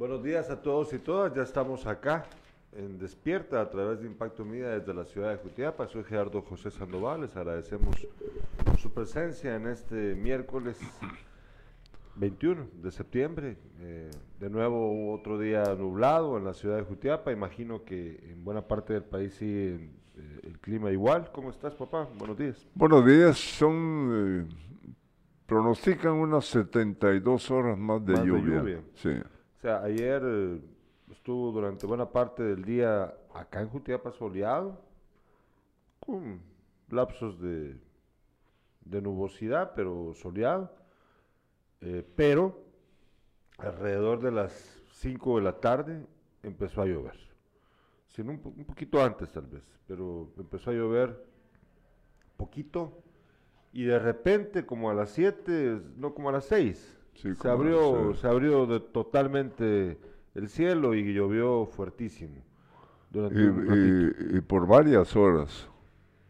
Buenos días a todos y todas, ya estamos acá en Despierta a través de Impacto Media desde la ciudad de Jutiapa. Soy Gerardo José Sandoval, les agradecemos su presencia en este miércoles 21 de septiembre. Eh, de nuevo otro día nublado en la ciudad de Jutiapa. Imagino que en buena parte del país sigue eh, el clima igual. ¿Cómo estás, papá? Buenos días. Buenos días. Son eh, pronostican unas 72 horas más de, Más de lluvia. lluvia. Sí. O sea, ayer estuvo durante buena parte del día acá en Jutiapa soleado, con lapsos de, de nubosidad, pero soleado. Eh, pero alrededor de las 5 de la tarde empezó a llover. Sin un, un poquito antes tal vez, pero empezó a llover poquito y de repente como a las 7, no como a las 6, Sí, se abrió, se abrió de- totalmente el cielo y llovió fuertísimo. Durante Y, un y- y por varias horas.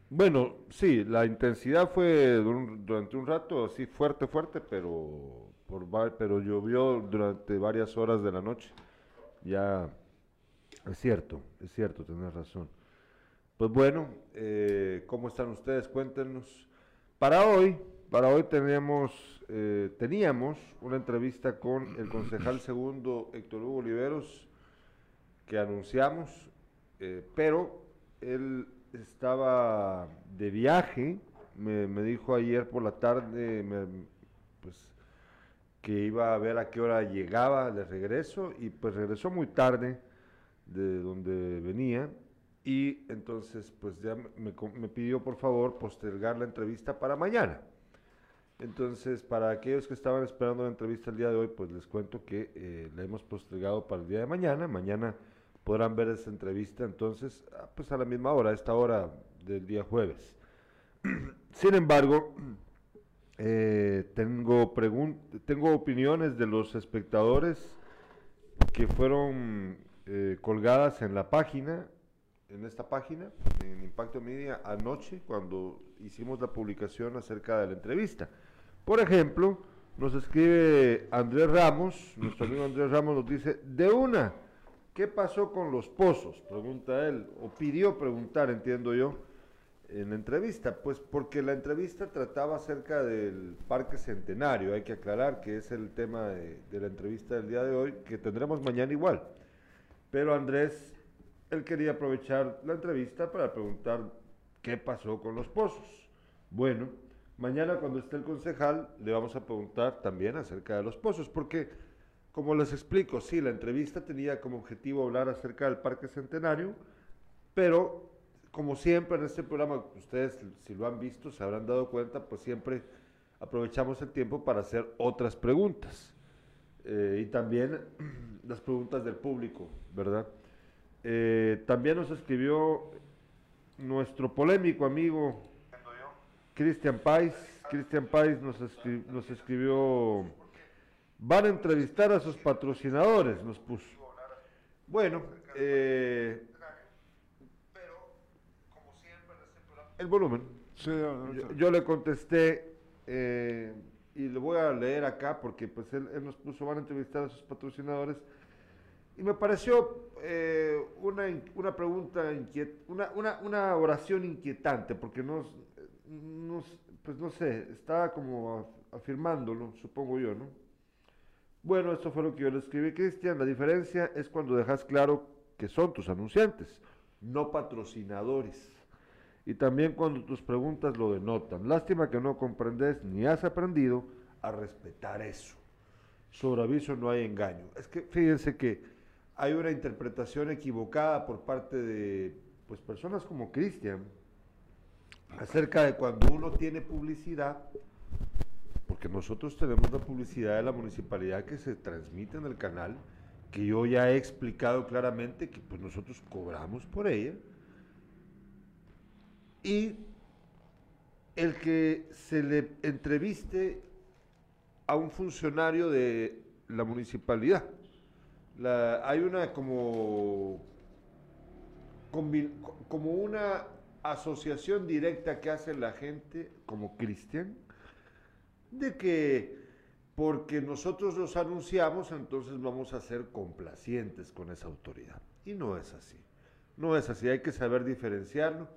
Bueno, sí, la intensidad fue dur- durante un rato así fuerte, fuerte, pero por pero llovió durante varias horas de la noche. Ya es cierto, es cierto, tenés razón. Pues bueno, eh, ¿cómo están ustedes? Cuéntenos. Para hoy, para hoy tenemos, eh, teníamos una entrevista con el concejal segundo Héctor Hugo Oliveros que anunciamos, eh, pero él estaba de viaje, me, me dijo ayer por la tarde, me- pues que iba a ver a qué hora llegaba de regreso y pues regresó muy tarde de donde venía y entonces pues ya me- me pidió por favor postergar la entrevista para mañana. Entonces, para aquellos que estaban esperando la entrevista el día de hoy, pues les cuento que eh, la hemos postergado para el día de mañana. Mañana podrán ver esa entrevista entonces, ah, pues a la misma hora, a esta hora del día jueves. Sin embargo, eh, tengo, tengo opiniones de los espectadores que fueron eh, colgadas en la página, en esta página, en Impacto Media, anoche, cuando hicimos la publicación acerca de la entrevista. Por ejemplo, nos escribe Andrés Ramos, nuestro amigo Andrés Ramos nos dice, de una, ¿qué pasó con los pozos? Pregunta él, o pidió preguntar, entiendo yo, en la entrevista, pues porque la entrevista trataba acerca del Parque Centenario, hay que aclarar que es el tema de, la entrevista del día de hoy, que tendremos mañana igual. Pero Andrés, él quería aprovechar la entrevista para preguntar qué pasó con los pozos. Bueno, mañana cuando esté el concejal le vamos a preguntar también acerca de los pozos, porque como les explico, sí, la entrevista tenía como objetivo hablar acerca del Parque Centenario, pero como siempre en este programa, ustedes si lo han visto, se habrán dado cuenta, pues siempre aprovechamos el tiempo para hacer otras preguntas. Eh, y también las preguntas del público, ¿verdad? Eh, también nos escribió nuestro polémico amigo Cristian Pais. Cristian Pais nos, escri- nos escribió, van a entrevistar a sus patrocinadores, nos puso. Bueno, eh, el volumen. Yo, yo le contesté eh, y le voy a leer acá porque pues él, él nos puso, van a entrevistar a sus patrocinadores y me pareció eh, una, una pregunta, inquiet- una, una, oración inquietante porque nos, nos, pues no sé, estaba como af- afirmándolo, supongo yo, ¿no? Bueno, esto fue lo que yo le escribí, Cristian. La diferencia es cuando dejas claro que son tus anunciantes, no patrocinadores. Y también cuando tus preguntas lo denotan. Lástima que no comprendes ni has aprendido a respetar eso. Sobre aviso no hay engaño. Es que fíjense que hay una interpretación equivocada por parte de pues, personas como Cristian acerca de cuando uno tiene publicidad, porque nosotros tenemos la publicidad de la municipalidad que se transmite en el canal, que yo ya he explicado claramente que pues nosotros cobramos por ella, y el que se le entreviste a un funcionario de la municipalidad. La- hay una como, como una asociación directa que hace la gente, como Cristian, de que porque nosotros los anunciamos, entonces vamos a ser complacientes con esa autoridad. Y no es así. No es así, hay que saber diferenciarlo.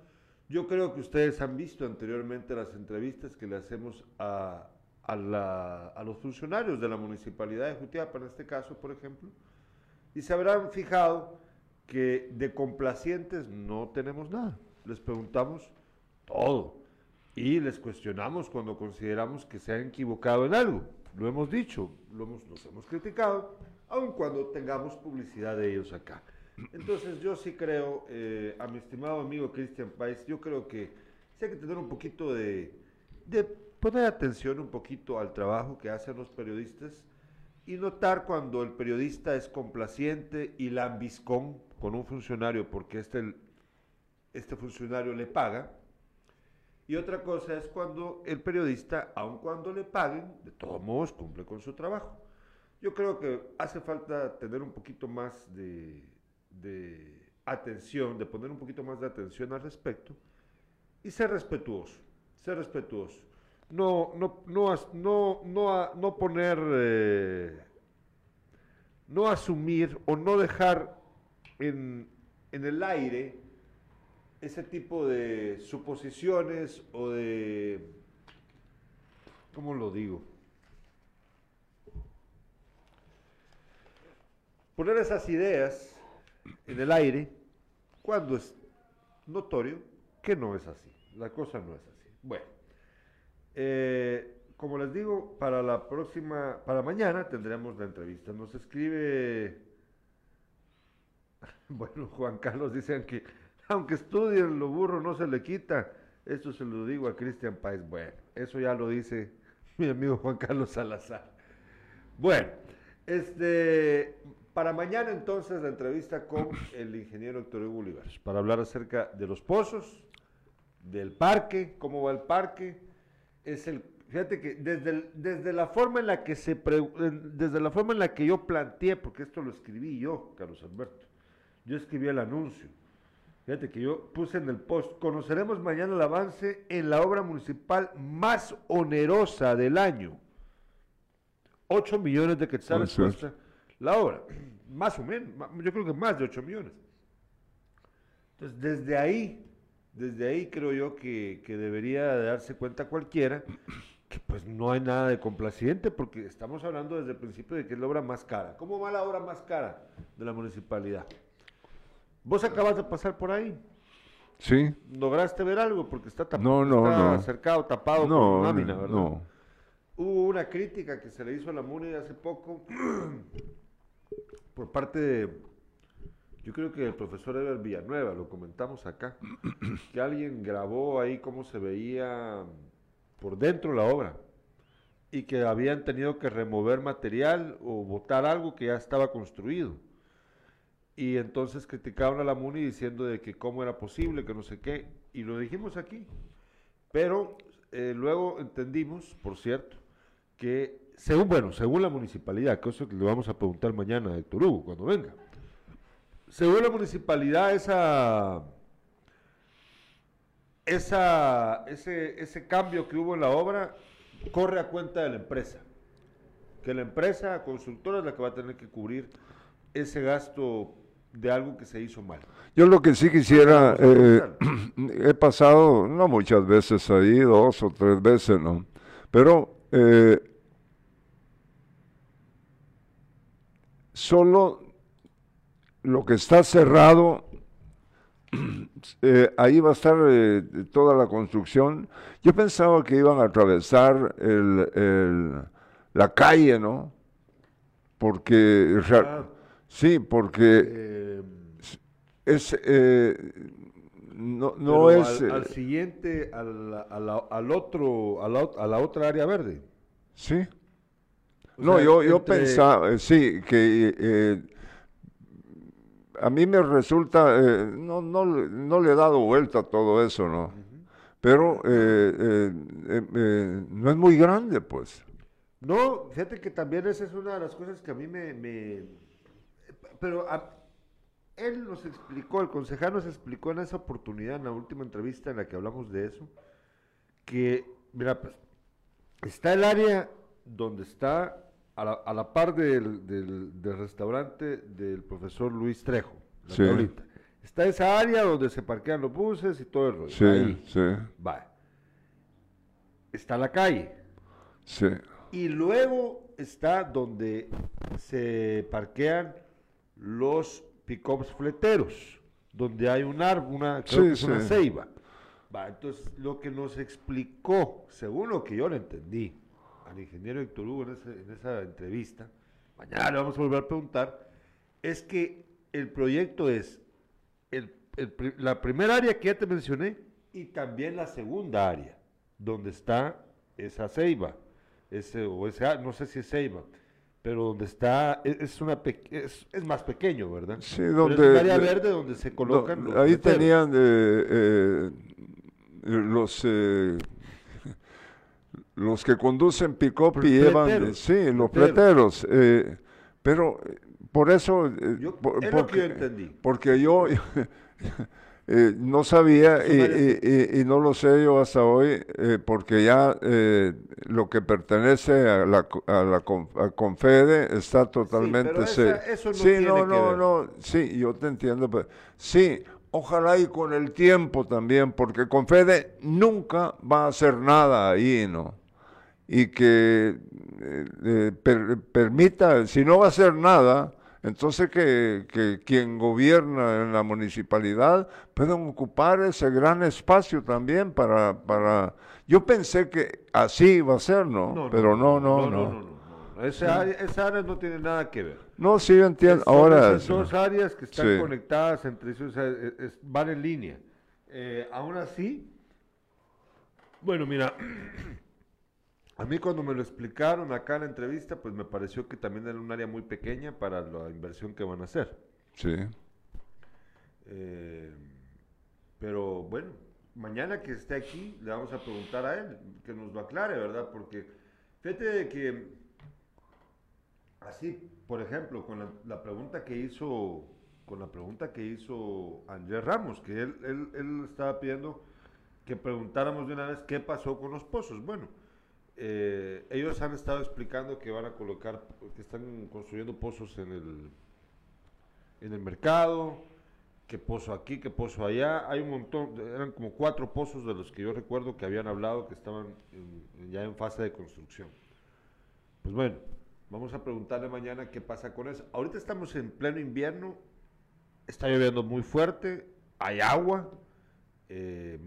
Yo creo que ustedes han visto anteriormente las entrevistas que le hacemos a, a, los funcionarios de la municipalidad de Jutiapa, en este caso, por ejemplo, y se habrán fijado que de complacientes no tenemos nada. Les preguntamos todo y les cuestionamos cuando consideramos que se han equivocado en algo. Lo hemos dicho, lo hemos, nos hemos criticado, aun cuando tengamos publicidad de ellos acá. Entonces yo sí creo, eh, a mi estimado amigo Cristian País, yo creo que sí hay que tener un poquito de, de poner atención un poquito al trabajo que hacen los periodistas y notar cuando el periodista es complaciente y lambiscón con un funcionario porque este, este funcionario le paga. Y otra cosa es cuando el periodista, aun cuando le paguen, de todos modos cumple con su trabajo. Yo creo que hace falta tener un poquito más de, de atención, de poner un poquito más de atención al respecto y ser respetuoso, ser respetuoso no, no, no, no, no, no poner, eh, no asumir o no dejar en, en el aire ese tipo de suposiciones o de, ¿cómo lo digo? Poner esas ideas en el aire cuando es notorio que no es así. La cosa no es así. Bueno. Eh, como les digo, para la próxima, para mañana tendremos la entrevista. Nos escribe, bueno, Juan Carlos, dicen que aunque estudien lo burro no se le quita. Esto se lo digo a Cristian Paez. Bueno, eso ya lo dice mi amigo Juan Carlos Salazar. Bueno, este, para mañana entonces la entrevista con el ingeniero Héctor Hugo Olivares, para hablar acerca de los pozos, del parque, cómo va el parque, es el fíjate que desde, desde la forma en la que se desde la forma en la que yo planteé, porque esto lo escribí yo, Carlos Alberto. Yo escribí el anuncio. Fíjate que yo puse en el post, conoceremos mañana el avance en la obra municipal más onerosa del año. 8 millones de quetzales cuesta la obra. Más o menos, yo creo que más de 8 millones. Entonces, desde ahí desde ahí creo yo que, debería darse cuenta cualquiera que pues no hay nada de complaciente porque estamos hablando desde el principio de que es la obra más cara. ¿Cómo va la obra más cara de la municipalidad? Vos acabas de pasar por ahí. Sí. ¿Lograste ver algo? Porque está, tapado, no, no, cercado, tapado con lámina, ¿verdad? No. Hubo una crítica que se le hizo a la MUNI hace poco por parte de yo creo que el profesor Eber Villanueva, lo comentamos acá, que alguien grabó ahí cómo se veía por dentro la obra y que habían tenido que remover material o botar algo que ya estaba construido. Y entonces criticaron a la MUNI diciendo de que cómo era posible, que no sé qué, y lo dijimos aquí. Pero eh, luego entendimos, por cierto, que según, bueno, según la municipalidad, que eso que le vamos a preguntar mañana a Héctor Hugo cuando venga, según la municipalidad, esa, esa, ese, ese cambio que hubo en la obra corre a cuenta de la empresa. Que la empresa consultora es la que va a tener que cubrir ese gasto de algo que se hizo mal. Yo lo que sí quisiera, eh, he pasado, no muchas veces ahí, dos o tres veces, ¿no? Pero eh, solo lo que está cerrado, eh, ahí va a estar eh, toda la construcción. Yo pensaba que iban a atravesar la calle, ¿no? Porque, ah. sí, porque eh, es, no, no es... Al, siguiente, al, al, otro, a la, a la otra área verde. Sí. no, yo, yo pensaba, sí, que a mí me resulta, eh, no, no, no, le he dado vuelta a todo eso, ¿no? Pero eh, eh, no es muy grande, pues. No, fíjate que también esa es una de las cosas que a mí me... pero él nos explicó, el concejal nos explicó en esa oportunidad, en la última entrevista en la que hablamos de eso, que, mira, pues, está el área donde está a la, a la par del, del- del restaurante del profesor Luis Trejo, la Sí. tablita. Está esa área donde se parquean los buses y todo el rollo. Sí, Ahí. sí, Va. Está la calle. sí. Y luego está donde se parquean los pickups fleteros, donde hay un árbol, una, creo Sí, que es una ceiba. Va, entonces, lo que nos explicó, según lo que yo le entendí, al ingeniero Héctor Hugo en, ese- en esa entrevista, mañana le vamos a volver a preguntar, es que el proyecto es el- la primera área que ya te mencioné y también la segunda área, donde está esa ceiba, ese, o ese, á- no sé si es ceiba, pero donde está, e- es, una es, es más pequeño, ¿verdad? Sí, Pero donde- es un área de- verde donde se colocan Do- los ahí tenían eh, eh, los eh, los que conducen pick-up y llevan, sí, los fleteros. eh, pero eh, por eso, eh, Yo- por- es lo que porque, yo entendí. porque yo eh, no sabía y, y- y- y no lo sé yo hasta hoy, eh, porque ya eh, lo que pertenece a la, a la a Confede está totalmente... pero se- esa- eso no sí, tiene no, que no, ver. no, sí, yo te entiendo, pero sí, ojalá y con el tiempo también, porque Confede nunca va a hacer nada ahí, ¿no? Y que eh, eh, per- permita, si no va a hacer nada, entonces que, que quien gobierna en la municipalidad puedan ocupar ese gran espacio también para, para... Yo pensé que así iba a ser, ¿no? Pero no, no, no. no, no, no. Esa, área, esa área no tiene nada que ver. No, sí, yo entiendo. Son Ahora, esas dos áreas que están Sí. conectadas entre sí, o sea, es- es- van en línea. Eh, aún así, bueno, mira, a mí cuando me lo explicaron acá en la entrevista, pues me pareció que también era un área muy pequeña para la inversión que van a hacer. sí. Eh, pero bueno, mañana que esté aquí, le vamos a preguntar a él, que nos lo aclare, ¿verdad? Porque fíjate que, así, por ejemplo, con la, la pregunta que hizo, con la pregunta que hizo Andrés Ramos, que él, él, él estaba pidiendo que preguntáramos de una vez qué pasó con los pozos. Bueno, eh, ellos han estado explicando que van a colocar, que están construyendo pozos en el, en el mercado, que pozo aquí, que pozo allá. Hay un montón, eran como cuatro pozos de los que yo recuerdo que habían hablado que estaban en- ya en fase de construcción. Pues bueno, vamos a preguntarle mañana qué pasa con eso. Ahorita estamos en pleno invierno, está lloviendo muy fuerte, hay agua, eh,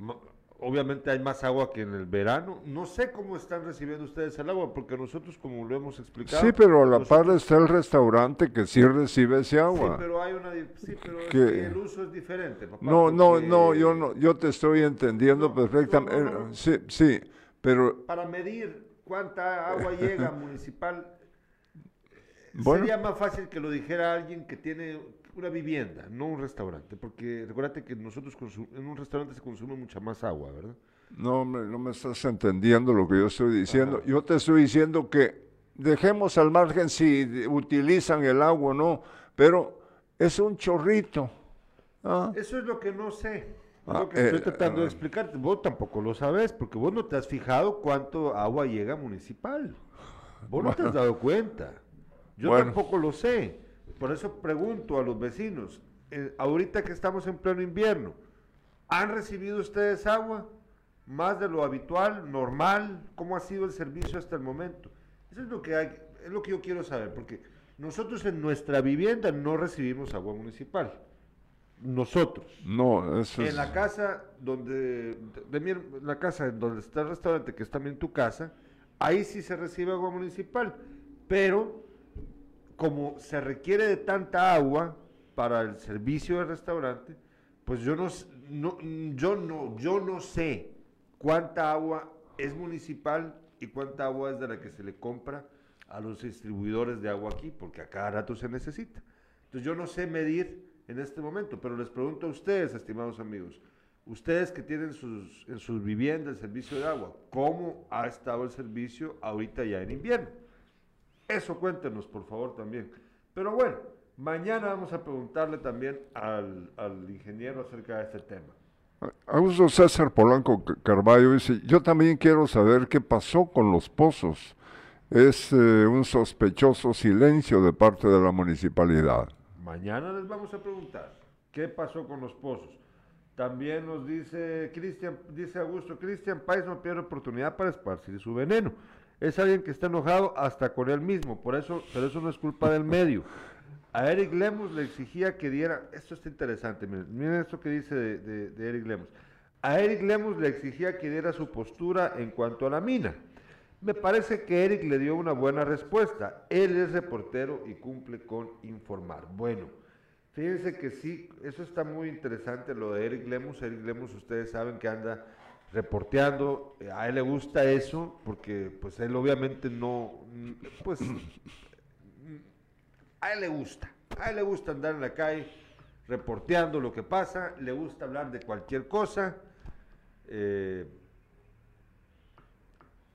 obviamente hay más agua que en el verano. No sé cómo están recibiendo ustedes el agua, porque nosotros, como lo hemos explicado... Sí, pero a la nosotros- par está el restaurante que sí recibe ese Sí, agua. pero hay una... Sí, pero es Que- que el uso es diferente, papá. No, no, no, yo no, yo te estoy entendiendo No, perfectamente. no, no, no. Sí, sí, pero para medir cuánta agua llega municipal, Bueno. sería más fácil que lo dijera alguien que tiene una vivienda, no un restaurante, porque recuérdate que nosotros en un restaurante se consume mucha más agua, ¿verdad? no, me, no me estás entendiendo lo que yo estoy diciendo. Yo te estoy diciendo que dejemos al margen si utilizan el agua o no, pero es un chorrito. ¿ah? Eso es lo que no sé. Ah, lo que estoy eh, tratando de ah. explicarte. Vos tampoco lo sabes, porque vos no te has fijado cuánto agua llega municipal. Vos no te has dado cuenta. Yo Bueno. tampoco lo sé. Por eso pregunto a los vecinos, eh, ahorita que estamos en pleno invierno, ¿han recibido ustedes agua? ¿Más de lo habitual, normal? ¿Cómo ha sido el servicio hasta el momento? Eso es lo que hay, es lo que yo quiero saber, porque nosotros en nuestra vivienda no recibimos agua municipal. Nosotros. No, eso es... En la casa donde, de, mi la casa en donde está el restaurante, que es también tu casa, ahí sí se recibe agua municipal, pero como se requiere de tanta agua para el servicio del restaurante, pues yo no, no, yo no, yo no sé cuánta agua es municipal y cuánta agua es de la que se le compra a los distribuidores de agua aquí, porque a cada rato se necesita. Entonces yo no sé medir en este momento, pero les pregunto a ustedes, estimados amigos, ustedes que tienen sus, en sus viviendas el servicio de agua, ¿cómo ha estado el servicio ahorita ya en invierno? Eso cuéntenos, por favor, también. Pero bueno, mañana vamos a preguntarle también al, al ingeniero acerca de este tema. Augusto César Polanco Carballo dice, yo también quiero saber qué pasó con los pozos. es eh, un sospechoso silencio de parte de la municipalidad. Mañana les vamos a preguntar qué pasó con los pozos. También nos dice Cristian, dice Augusto, Cristian Páez no pierde oportunidad para esparcir su veneno. Es alguien que está enojado hasta con él mismo, por eso, pero eso no es culpa del medio. A Eric Lemus le exigía que diera, esto está interesante, miren, esto que dice de, de Eric Lemus. A Eric Lemus le exigía que diera su postura en cuanto a la mina. Me parece que Eric le dio una buena respuesta. Él es reportero y cumple con informar. Bueno, fíjense que sí, eso está muy interesante lo de Eric Lemus. Eric Lemus, ustedes saben que anda reporteando, a él le gusta eso, porque pues él obviamente no, pues a él le gusta, a él le gusta andar en la calle reporteando lo que pasa, le gusta hablar de cualquier cosa. Eh,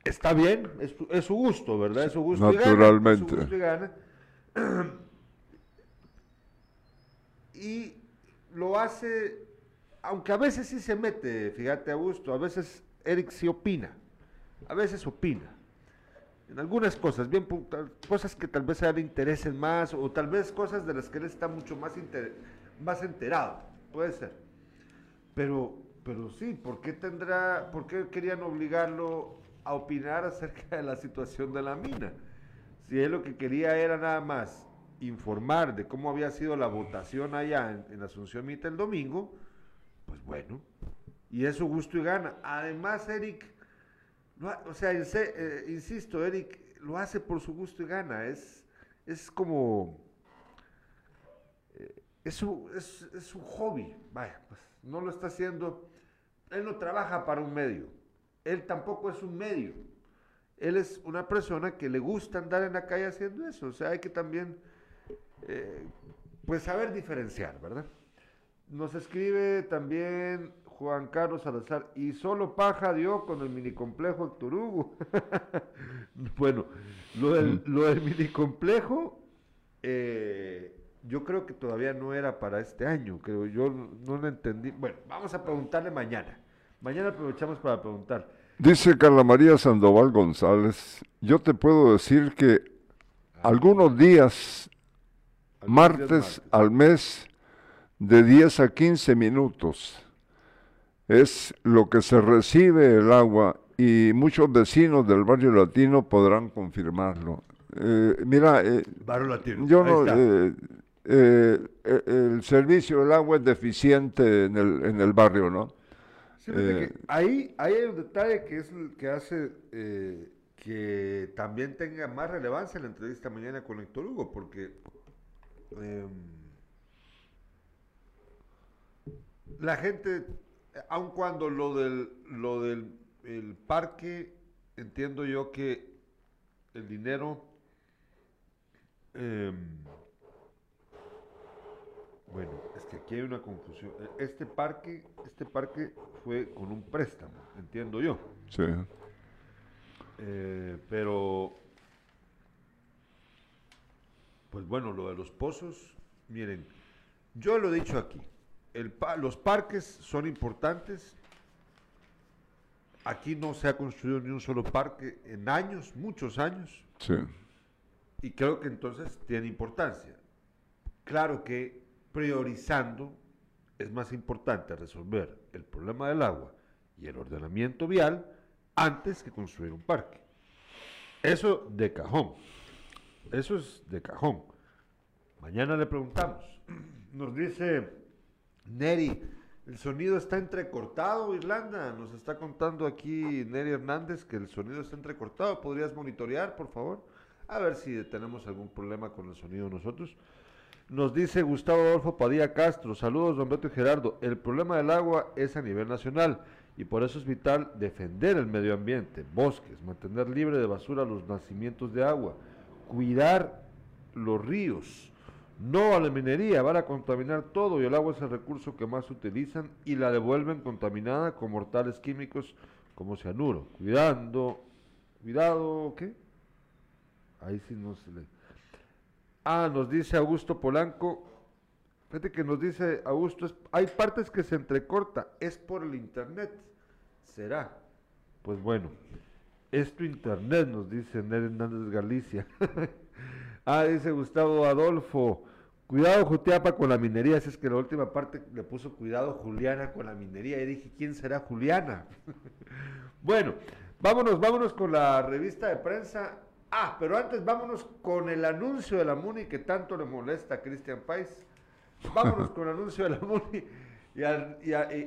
está bien, es, su gusto, ¿verdad? Es su gusto Naturalmente. Y, gana, y lo hace, aunque a veces sí se mete, fíjate a gusto, a veces Eric sí opina, a veces opina. En algunas cosas, bien cosas que tal vez a él le interesen más, o tal vez cosas de las que él está mucho más, más enterado, puede ser. Pero, pero sí, ¿por qué tendrá, por qué querían obligarlo a opinar acerca de la situación de la mina. Si él lo que quería era nada más informar de cómo había sido la votación allá en, Asunción Mita el domingo, pues bueno, y es su gusto y gana. Además, Eric, o sea, eh, insisto, Eric lo hace por su gusto y gana, es, es como, eh, es, su, es, es hobby, vaya, pues no lo está haciendo, él no trabaja para un medio, él tampoco es un medio. Él es una persona que le gusta andar en la calle haciendo eso. O sea, hay que también, eh, pues, saber diferenciar, ¿verdad? Nos escribe también Juan Carlos Salazar, y solo paja dio con el minicomplejo Héctor Hugo. bueno, lo del, lo del minicomplejo, eh, yo creo que todavía no era para este año, creo, yo no lo entendí. Bueno, vamos a preguntarle mañana. Mañana aprovechamos para preguntar. Dice Carla María Sandoval González, yo te puedo decir que algunos días, martes, al mes, de 10 a 15 minutos, es lo que se recibe el agua y muchos vecinos del barrio latino podrán confirmarlo. Eh, mira, eh, barrio latino. yo no, eh, el servicio del agua es deficiente en el, en el barrio, ¿no? Eh, ahí, hay un detalle que es el que hace que también tenga más relevancia en la entrevista mañana con Héctor Hugo, porque la gente, aun cuando lo del, lo del el parque, entiendo yo que el dinero, em, bueno, es que aquí hay una confusión. Este parque, este parque fue con un préstamo, entiendo yo. Sí. Eh, pero, pues bueno, lo de los pozos, miren, yo lo he dicho aquí, el los parques son importantes. Aquí no se ha construido ni un solo parque en años, muchos años. Sí. Y creo que entonces tiene importancia. Claro que priorizando es más importante resolver el problema del agua y el ordenamiento vial antes que construir un parque. Eso de cajón. Eso es de cajón. Mañana le preguntamos. Nos dice Neri, el sonido está entrecortado, Irlanda. Nos está contando aquí Neri Hernández que el sonido está entrecortado. ¿Podrías monitorear, por favor? A ver si tenemos algún problema con el sonido nosotros. Nos dice Gustavo Adolfo Padilla Castro, saludos don Beto y Gerardo, el problema del agua es a nivel nacional y por eso es vital defender el medio ambiente, bosques, mantener libre de basura los nacimientos de agua, cuidar los ríos, no a la minería, van a contaminar todo y el agua es el recurso que más utilizan y la devuelven contaminada con mortales químicos como cianuro. Cuidando, cuidado, ¿qué? Ahí sí no se le... Ah, nos dice Augusto Polanco. Fíjate que nos dice Augusto, hay partes que se entrecorta, es por el internet. ¿Será? Pues bueno, Es tu internet, nos dice Ned Hernández Galicia. ah, dice Gustavo Adolfo. Cuidado Jutiapa con la minería, si es que la última parte le puso cuidado Juliana con la minería y dije, ¿quién será Juliana? bueno, vámonos, vámonos con la revista de prensa. Ah, pero antes vámonos con el anuncio de la MUNI que tanto le molesta a Cristian Pais. Vámonos con el anuncio de la MUNI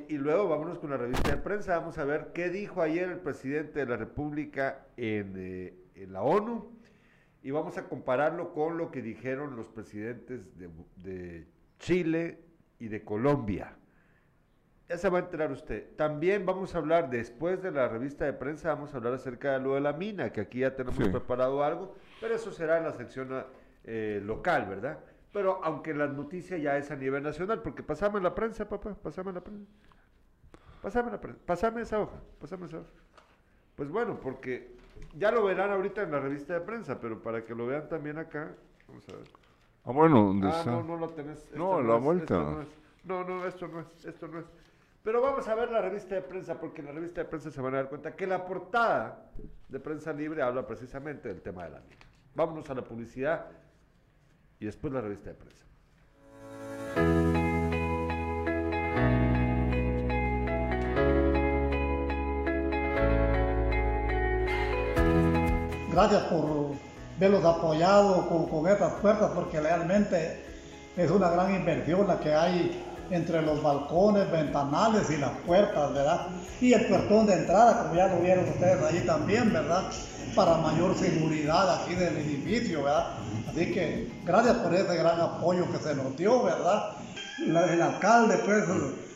y, luego vámonos con la revista de prensa. Vamos a ver qué dijo ayer el presidente de la República en, eh, en la ONU y vamos a compararlo con lo que dijeron los presidentes de, Chile y de Colombia. Ya se va a enterar usted. También vamos a hablar, después de la revista de prensa, vamos a hablar acerca de lo de la mina, que aquí ya tenemos preparado algo, pero eso será en la sección eh, local, ¿verdad? Pero aunque la noticia ya es a nivel nacional, porque pasame la prensa, papá, pasame la prensa. Pasame la prensa, pasame esa hoja, pasame esa hoja. Pues bueno, porque ya lo verán ahorita en la revista de prensa, pero para que lo vean también acá, vamos a ver. Ah, bueno, ¿dónde ah, está? no, no lo tenés. No, la vuelta. No, no, no, esto no es, esto no es. Pero vamos a ver la revista de prensa, porque en la revista de prensa se van a dar cuenta que la portada de Prensa Libre habla precisamente del tema de la mina. Vámonos a la publicidad y después la revista de prensa. Gracias por verlos apoyados con, con estas puertas porque realmente es una gran inversión la que hay entre los balcones, ventanales y las puertas, ¿verdad? Y el puertón de entrada, como ya lo vieron ustedes ahí también, ¿verdad? Para mayor seguridad aquí del edificio, ¿verdad? Así que gracias por ese gran apoyo que se nos dio, ¿verdad? el alcalde pues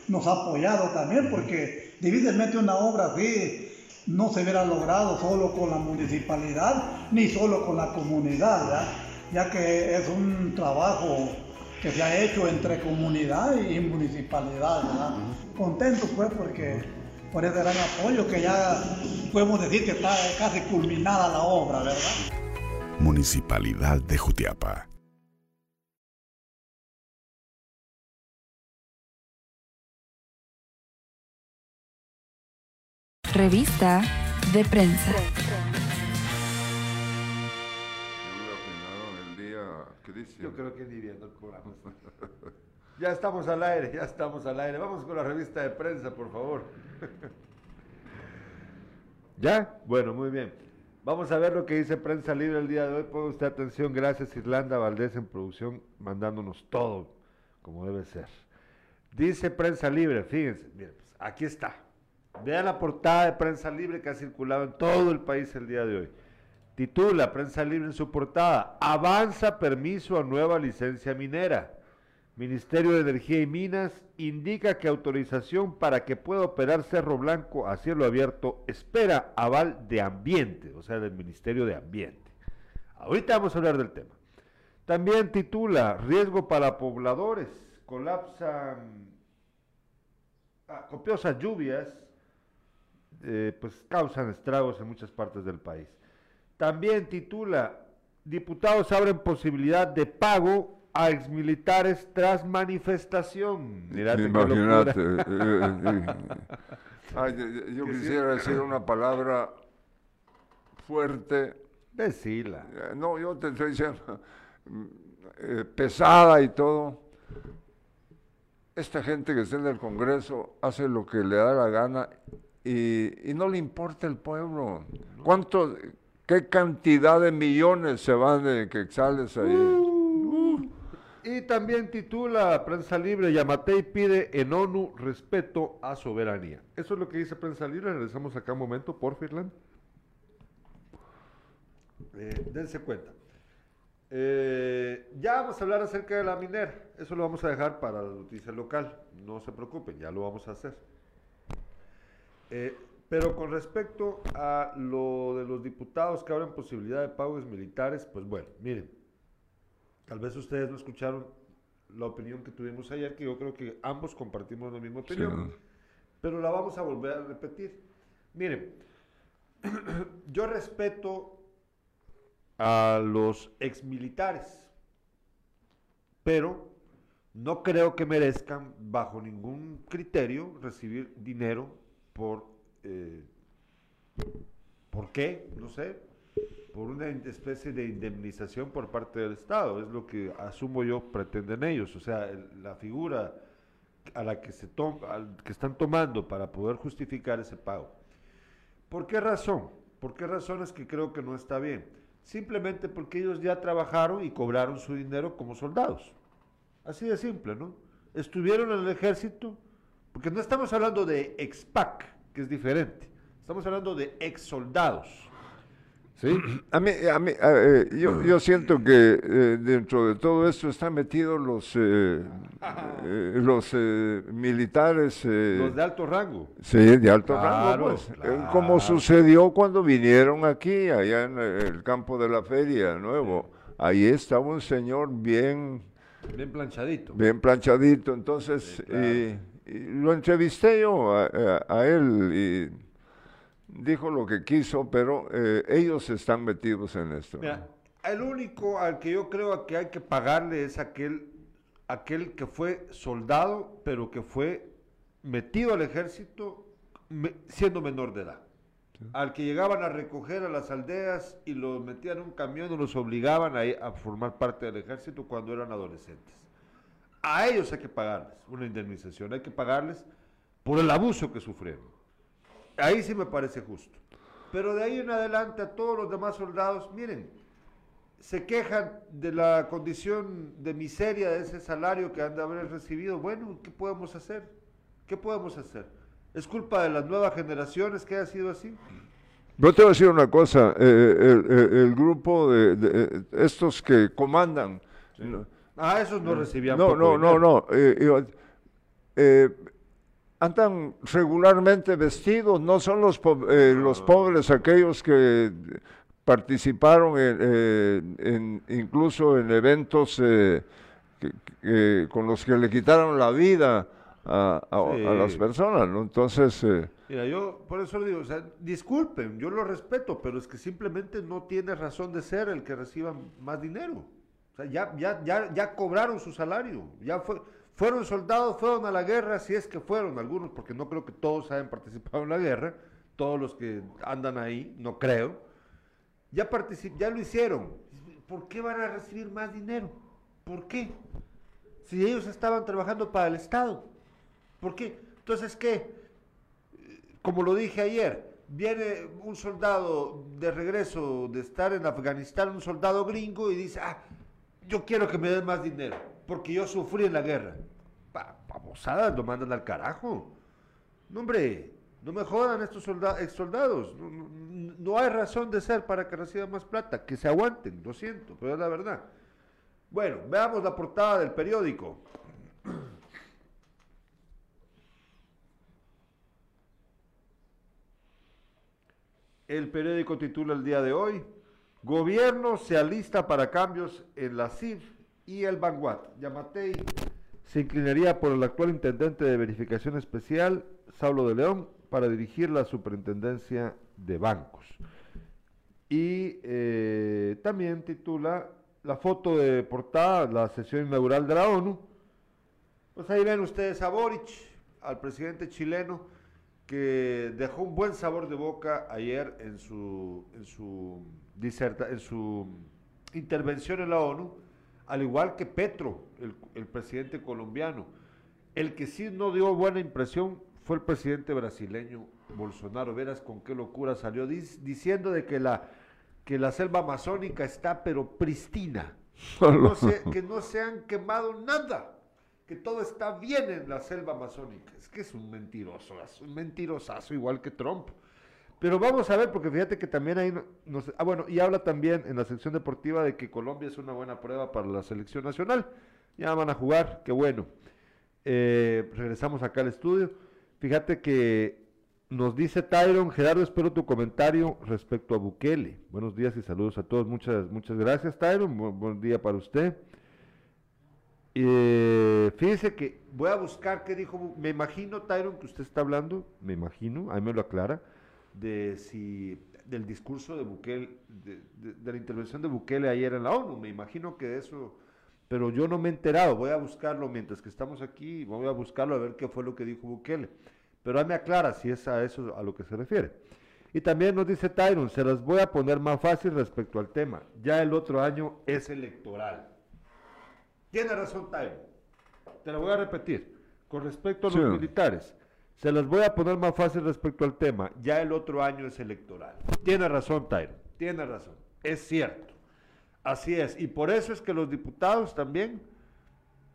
nos ha apoyado también porque difícilmente una obra así no se hubiera logrado solo con la municipalidad ni solo con la comunidad, ya que es un trabajo que se ha hecho entre comunidad y municipalidad. ¿verdad? Contento pues porque por ese gran apoyo que ya podemos decir que está casi culminada la obra, ¿verdad? Municipalidad de Jutiapa. Revista de prensa. Yo creo que ni viendo el programa. ya estamos al aire, ya estamos al aire. Vamos con la revista de prensa, por favor. ¿Ya? Bueno, muy bien. Vamos a ver lo que dice Prensa Libre el día de hoy. Ponga usted atención. Gracias, Irlanda Valdés en producción, mandándonos todo como debe ser. Dice Prensa Libre, fíjense, miren, pues, aquí está. Vean la portada de Prensa Libre que ha circulado en todo el país el día de hoy. Titula Prensa Libre en su portada, avanza permiso a nueva licencia minera. Ministerio de Energía y Minas indica que autorización para que pueda operar Cerro Blanco a cielo abierto espera aval de ambiente, o sea, del Ministerio de Ambiente. Ahorita vamos a hablar del tema. También titula Riesgo para pobladores, colapsan ah, copiosas lluvias eh, pues causan estragos en muchas partes del país. También titula, diputados abren posibilidad de pago a exmilitares tras manifestación. Imagínate. Eh, eh, yo quisiera decir una palabra fuerte. Decila. No, yo te estoy diciendo pesada y todo. Esta gente que está en el Congreso hace lo que le da la gana y, no le importa el pueblo. ¿Cuánto, qué cantidad de millones se van de quexales ahí? Uh. Y también titula Prensa Libre, Yamatei pide en ONU respeto a soberanía. Eso es lo que dice Prensa Libre. Regresamos acá un momento, por Firland. Eh, dense cuenta. Eh, ya vamos a hablar acerca de la minera. Eso lo vamos a dejar para la noticia local. No se preocupen, ya lo vamos a hacer. Eh, pero con respecto a lo de los diputados que abren posibilidad de pagos militares, pues bueno, miren, tal vez ustedes no escucharon la opinión que tuvimos ayer, que yo creo que ambos compartimos la misma opinión, pero la vamos a volver a repetir. Miren, yo respeto a los exmilitares, pero no creo que merezcan bajo ningún criterio recibir dinero por, eh, ¿Por qué? No sé. Por una especie de indemnización por parte del Estado. Es lo que asumo yo pretenden ellos. O sea, la figura a la que, se que están tomando para poder justificar ese pago. ¿Por qué razón? ¿Por qué razón es que creo que no está bien? Simplemente porque ellos ya trabajaron y cobraron su dinero como soldados. Así de simple, ¿no? Estuvieron en el ejército, porque no estamos hablando de expac, que es diferente. Estamos hablando de ex soldados. ¿Sí? A mí, a mí eh, yo, yo, siento que eh, dentro de todo esto están metidos los, eh, los militares. los de alto rango. Sí, de alto rango. Pues, como sucedió cuando vinieron aquí, allá en el campo de la feria nuevo. Ahí estaba un señor bien... Bien planchadito. Bien planchadito. Entonces, lo entrevisté yo a, a él y dijo lo que quiso, pero eh, ellos están metidos en esto. Mira, el único al que yo creo que hay que pagarle es aquel, aquel que fue soldado, pero que fue metido al ejército siendo menor de edad. Al que llegaban a recoger a las aldeas y los metían en un camión y los obligaban a, a formar parte del ejército cuando eran adolescentes. A ellos hay que pagarles una indemnización, hay que pagarles por el abuso que sufrieron. Ahí sí me parece justo. Pero de ahí en adelante a todos los demás soldados, miren, se quejan de la condición de miseria de ese salario que han de haber recibido. Bueno, ¿qué podemos hacer? ¿Qué podemos hacer? ¿Es culpa de las nuevas generaciones que ha sido así? Yo te voy a decir una cosa, eh, el, grupo de, estos que comandan... Ah, esos no recibían. No, no, no, no, eh, eh, andan regularmente vestidos, no son los, eh, los pobres aquellos que participaron en, eh, incluso en eventos eh, con los que le quitaron la vida a, las personas, ¿no? Entonces... Mira, yo por eso le digo, o sea, disculpen, yo lo respeto, pero es que simplemente no tiene razón de ser el que reciba más dinero. Ya, ya, ya, ya cobraron su salario, ya fue fueron soldados, fueron a la guerra, si es que fueron algunos, porque no creo que todos hayan participado en la guerra, todos los que andan ahí, no creo. Ya, ya lo hicieron. ¿Por qué van a recibir más dinero? ¿Por qué? Si ellos estaban trabajando para el Estado. ¿Por qué? Entonces, ¿qué? Como lo dije ayer, viene un soldado de regreso de estar en Afganistán, un soldado gringo, y dice, ah, yo quiero que me den más dinero, porque yo sufrí en la guerra babosadas, lo mandan al carajo. No, hombre, no me jodan estos ex soldados. No, hay razón de ser para que reciban más plata. Que se aguanten, lo siento, pero es la verdad. Bueno, veamos la portada del periódico. El periódico titula el día de hoy, Gobierno se alista para cambios en la CIF y el Vanguard. Yamatei se inclinaría por el actual intendente de verificación especial, Saulo de León, para dirigir la superintendencia de bancos. Y eh, también titula la foto de portada, la sesión inaugural de la ONU. Pues ahí ven ustedes a Boric, al presidente chileno, que dejó un buen sabor de boca ayer en su, en su, diserta, en su intervención en la ONU al igual que Petro, el, presidente colombiano. El que sí no dio buena impresión fue el presidente brasileño Bolsonaro. Verás con qué locura salió diciendo de que la, que la selva amazónica está pero pristina, que no, se, han quemado nada, que todo está bien en la selva amazónica. Es que es un mentiroso, es un mentirosazo igual que Trump. Pero vamos a ver, porque fíjate que también hay... ah, bueno, y habla también en la sección deportiva de que Colombia es una buena prueba para la selección nacional. Ya van a jugar, qué bueno. Eh, regresamos acá al estudio. Fíjate que nos dice Tyron, Gerardo, espero tu comentario respecto a Bukele. Buenos días y saludos a todos. Muchas, muchas gracias, Tyron. buen día para usted. Eh, fíjese que voy a buscar qué dijo. Me imagino, Tyron, que usted está hablando. Me imagino, ahí me lo aclara de si del discurso de Bukele, de, la intervención de Bukele ayer en la ONU. Me imagino que eso, pero yo no me he enterado. Voy a buscarlo mientras que estamos aquí, voy a buscarlo a ver qué fue lo que dijo Bukele. Pero ahí me aclara si es a eso a lo que se refiere. Y también nos dice Tyron, se las voy a poner más fácil respecto al tema. Ya el otro año es electoral. Tiene razón Tyron. Te lo voy a repetir. Con respecto a los Sí. militares, se las voy a poner más fácil respecto al tema. Ya el otro año es electoral. Tiene razón Tyron. Tiene razón. Es cierto. Así es. Y por eso es que los diputados también,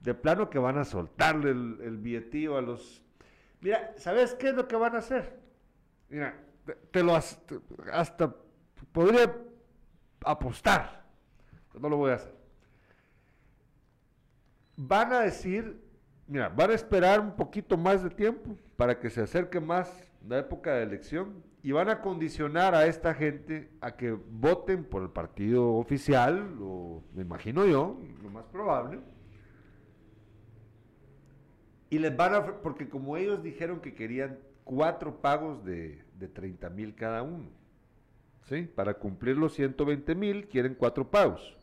de plano que van a soltarle el, el billetillo a los... Mira, ¿sabes qué es lo que van a hacer? Mira, te, lo as- te- hasta podría apostar, no lo voy a hacer. Van a decir, mira, van a esperar un poquito más de tiempo para que se acerque más la época de elección y van a condicionar a esta gente a que voten por el partido oficial, o me imagino yo, lo más probable. Y les van a, porque como ellos dijeron que querían cuatro pagos de, de 30 mil cada uno, ¿sí? Para cumplir los 120 mil quieren cuatro pagos.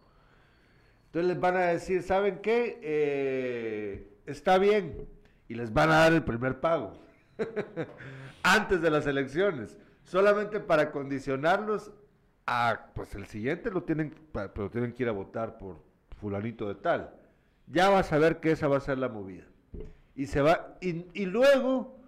Entonces les van a decir, ¿saben qué? Eh, está bien. Y les van a dar el primer pago. Antes de las elecciones. Solamente para condicionarlos a, pues el siguiente lo tienen, pero tienen que ir a votar por fulanito de tal. Ya vas a ver que esa va a ser la movida. Y se va, y, luego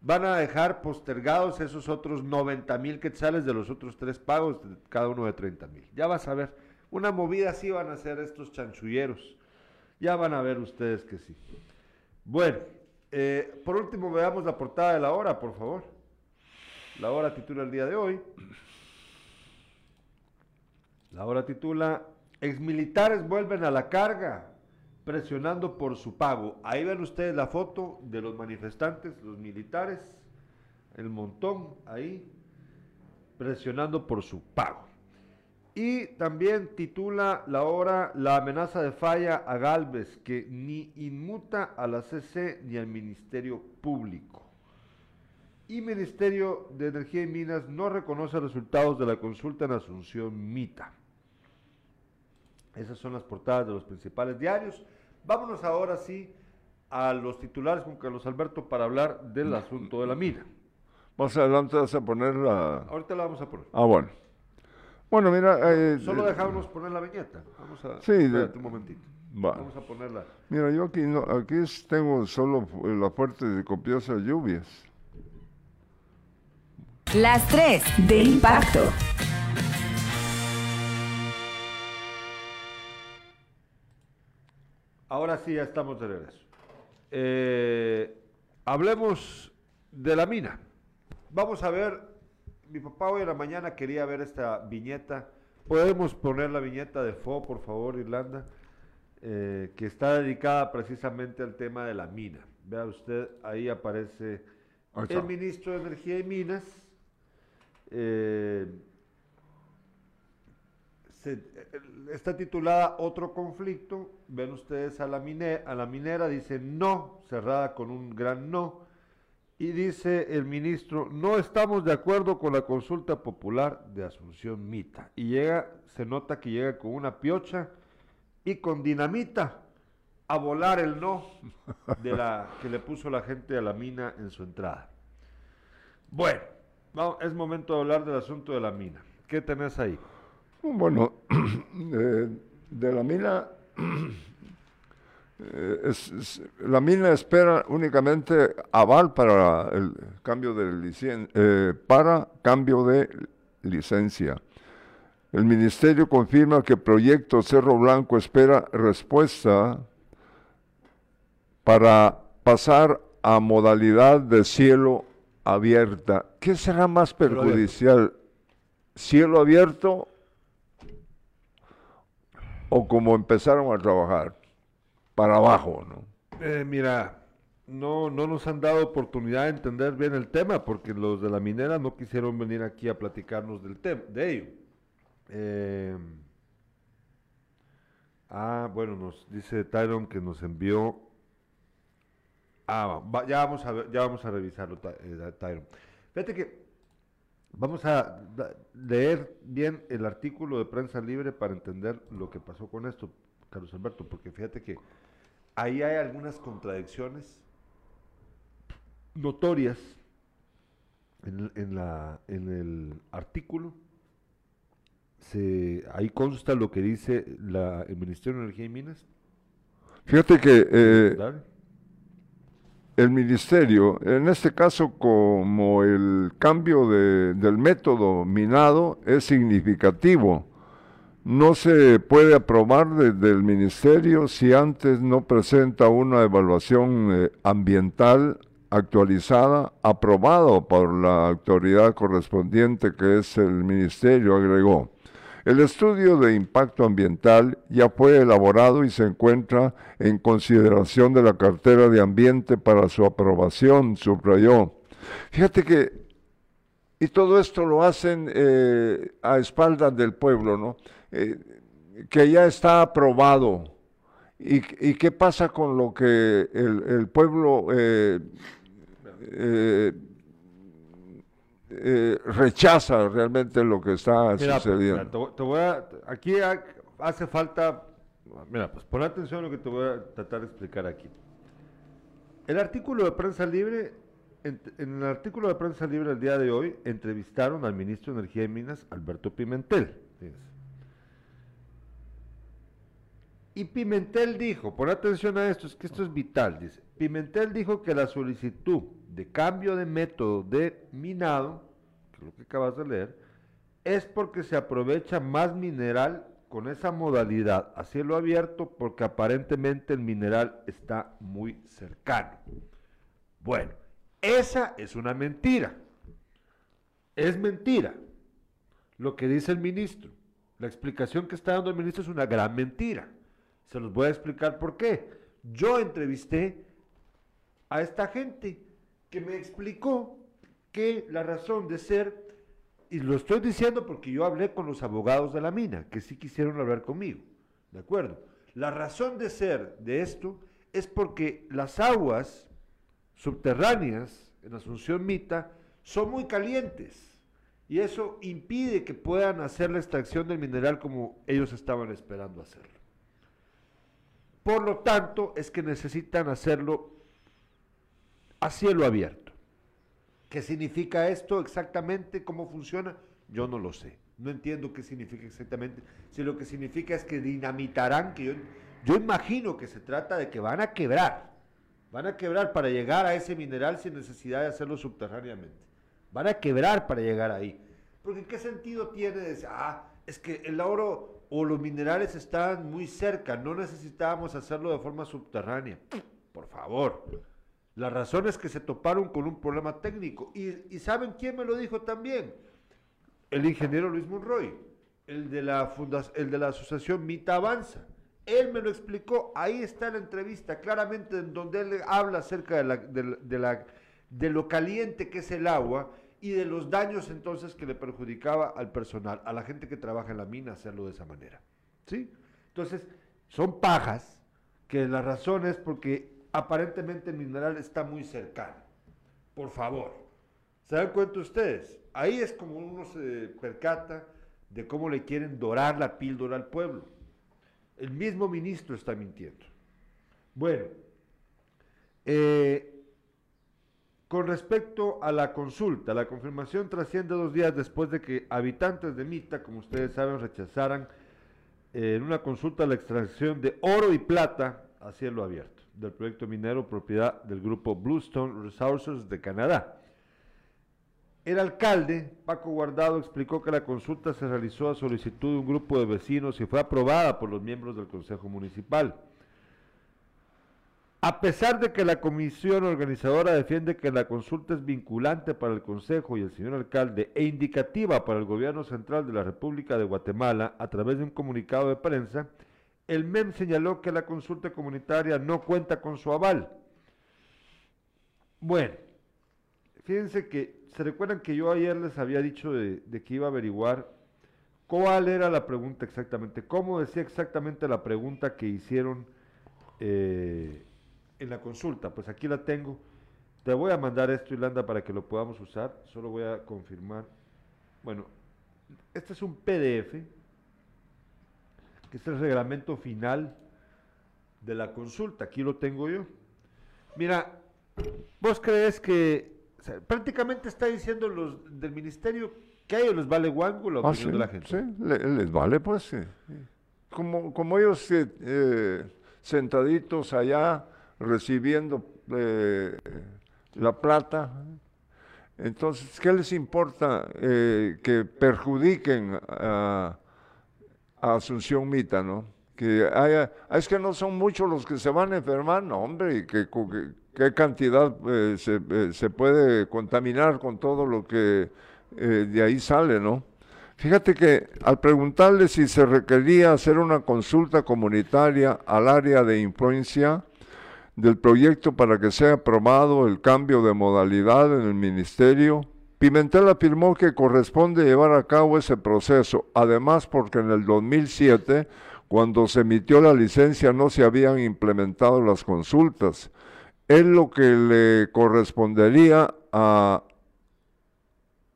van a dejar postergados esos otros 90 mil quetzales de los otros tres pagos, cada uno de 30 mil. Ya vas a ver, una movida así van a hacer estos chanchulleros. Ya van a ver ustedes que sí. Bueno, eh, por último veamos la portada de la hora, por favor. La hora titula el día de hoy. La hora titula Exmilitares vuelven a la carga, presionando por su pago. Ahí ven ustedes la foto de los manifestantes, los militares, el montón ahí, presionando por su pago. Y también titula la hora La amenaza de falla a Galvez, que ni inmuta a la CC ni al Ministerio Público. Y Ministerio de Energía y Minas no reconoce resultados de la consulta en Asunción Mita. Esas son las portadas de los principales diarios. Vámonos ahora sí a los titulares con Carlos Alberto para hablar del asunto de la mina. Más adelante vas a poner la... Ahorita la vamos a poner. Ah, bueno. Bueno, mira... eh, Solo eh, dejámonos poner la viñeta. Vamos a... Sí, de- espérate un momentito. Va. Vamos a ponerla. Mira, yo aquí, no, aquí tengo solo fu- la fuerte y copiosas lluvias. Las 3 de impacto. Ahora sí, ya estamos de regreso. Eh, hablemos de la mina. Vamos a ver, mi papá hoy en la mañana quería ver esta viñeta. ¿Podemos poner la viñeta de FO, por favor, Irlanda? Eh, que está dedicada precisamente al tema de la mina. Vea usted, ahí aparece el ministro de Energía y Minas. eh, se- eh, está titulada Otro conflicto. Ven ustedes a la, mine- a la minera, dice no, cerrada con un gran no. Y dice el ministro, no estamos de acuerdo con la consulta popular de Asunción Mita. Y llega, se nota que llega con una piocha y con dinamita a volar el no de la que le puso la gente a la mina en su entrada. Bueno, es momento de hablar del asunto de la mina. ¿Qué tenés ahí? Bueno, eh, de la mina, eh, es- es- la mina espera únicamente aval para el cambio de licen- eh, para cambio de licencia. El ministerio confirma que proyecto Cerro Blanco espera respuesta para pasar a modalidad de cielo abierta. ¿Qué será más perjudicial? ¿Cielo abierto o como empezaron a trabajar? Para abajo, ¿no? Eh, mira, no, no nos han dado oportunidad de entender bien el tema porque los de la minera no quisieron venir aquí a platicarnos del tema, de ello. Eh, ah, bueno, nos dice Tyron que nos envió. Ah, ya vamos a ya vamos a revisarlo, eh, Tyron. Fíjate que vamos a leer bien el artículo de prensa libre para entender lo que pasó con esto, Carlos Alberto, porque fíjate que ahí hay algunas contradicciones notorias en, en la, en el artículo, se, ahí consta lo que dice la, el Ministerio de Energía y Minas. Fíjate que eh, el ministerio, en este caso como el cambio de- del método minado es significativo, no se puede aprobar desde el ministerio si antes no presenta una evaluación eh, ambiental actualizada, aprobada por la autoridad correspondiente que es el ministerio, agregó. El estudio de impacto ambiental ya fue elaborado y se encuentra en consideración de la cartera de ambiente para su aprobación, subrayó. Fíjate que, y todo esto lo hacen eh, a espaldas del pueblo, ¿no? Eh, que ya está aprobado. ¿Y, y qué pasa con lo que el, el pueblo eh, eh, rechaza realmente lo que está Mira, sucediendo? mira, te, voy- te voy a, aquí ha- hace falta, mira, pues pon atención a lo que te voy a tratar de explicar aquí. El artículo de prensa libre, en, en el artículo de prensa libre del día de hoy, entrevistaron al ministro de Energía y Minas, Alberto Pimentel. Y Pimentel dijo, pon atención a esto, es que esto es vital, dice, Pimentel dijo que la solicitud de cambio de método de minado, que es lo que acabas de leer, es porque se aprovecha más mineral con esa modalidad a cielo abierto porque aparentemente el mineral está muy cercano. Bueno, esa es una mentira. Es mentira lo que dice el ministro. La explicación que está dando el ministro es una gran mentira. Se los voy a explicar por qué. Yo entrevisté a esta gente que me explicó que la razón de ser, y lo estoy diciendo porque yo hablé con los abogados de la mina, que sí quisieron hablar conmigo, ¿de acuerdo? La razón de ser de esto es porque las aguas subterráneas en Asunción Mita son muy calientes y eso impide que puedan hacer la extracción del mineral como ellos estaban esperando hacerlo. Por lo tanto, es que necesitan hacerlo a cielo abierto. ¿Qué significa esto exactamente? ¿Cómo funciona? Yo no lo sé. No entiendo qué significa exactamente. Si lo que significa es que dinamitarán, que yo, yo imagino que se trata de que van a quebrar. Van a quebrar para llegar a ese mineral sin necesidad de hacerlo subterráneamente. Van a quebrar para llegar ahí. Porque ¿qué sentido tiene decir, ah, es que el oro o los minerales están muy cerca, no necesitábamos hacerlo de forma subterránea? Por favor. La razón es que se toparon con un problema técnico. ¿Y, saben quién me lo dijo también? El ingeniero Luis Monroy, el de la, fundac- el de la asociación Mita Avanza. Él me lo explicó, ahí está la entrevista, claramente en donde él habla acerca de la- de lo caliente que es el agua y de los daños entonces que le perjudicaba al personal, a la gente que trabaja en la mina, hacerlo de esa manera. ¿Sí? Entonces, son pajas que la razón es porque aparentemente el mineral está muy cercano. Por favor. ¿Se dan cuenta ustedes? Ahí es como uno se percata de cómo le quieren dorar la píldora al pueblo. El mismo ministro está mintiendo. Bueno, eh, con respecto a la consulta, la confirmación trasciende dos días después de que habitantes de Mita, como ustedes saben, rechazaran eh, en una consulta la extracción de oro y plata a cielo abierto del proyecto minero propiedad del grupo Bluestone Resources de Canadá. El alcalde, Paco Guardado, explicó que la consulta se realizó a solicitud de un grupo de vecinos y fue aprobada por los miembros del Consejo Municipal. A pesar de que la comisión organizadora defiende que la consulta es vinculante para el Consejo y el señor alcalde e indicativa para el gobierno central de la República de Guatemala a través de un comunicado de prensa, el MEM señaló que la consulta comunitaria no cuenta con su aval. Bueno, fíjense que, ¿se recuerdan que yo ayer les había dicho de, que iba a averiguar cuál era la pregunta exactamente? ¿Cómo decía exactamente la pregunta que hicieron eh, en la consulta? Pues aquí la tengo. Te voy a mandar esto, Irlanda, para que lo podamos usar. Solo voy a confirmar. Bueno, este es un PDF, que es el reglamento final de la consulta. Aquí lo tengo yo. Mira, ¿vos crees que sea, prácticamente está diciendo los del ministerio que a ellos les vale guango la Ah, opinión sí, de la gente. sí, le- les vale, pues. sí. Como, como ellos eh, eh, sentaditos allá recibiendo eh, la plata. Entonces, ¿qué les importa eh, que perjudiquen a, Asunción Mita, no? Que haya, ah, es que no son muchos los que se van a enfermar, no, hombre, que, qué cantidad eh, se, se puede contaminar con todo lo que de ahí sale, ¿no? Fíjate que al preguntarle si se requería hacer una consulta comunitaria al área de influencia del proyecto para que sea aprobado el cambio de modalidad en el ministerio, Pimentel afirmó que corresponde llevar a cabo ese proceso, además porque en el 2007, cuando se emitió la licencia, no se habían implementado las consultas. Es lo que le correspondería a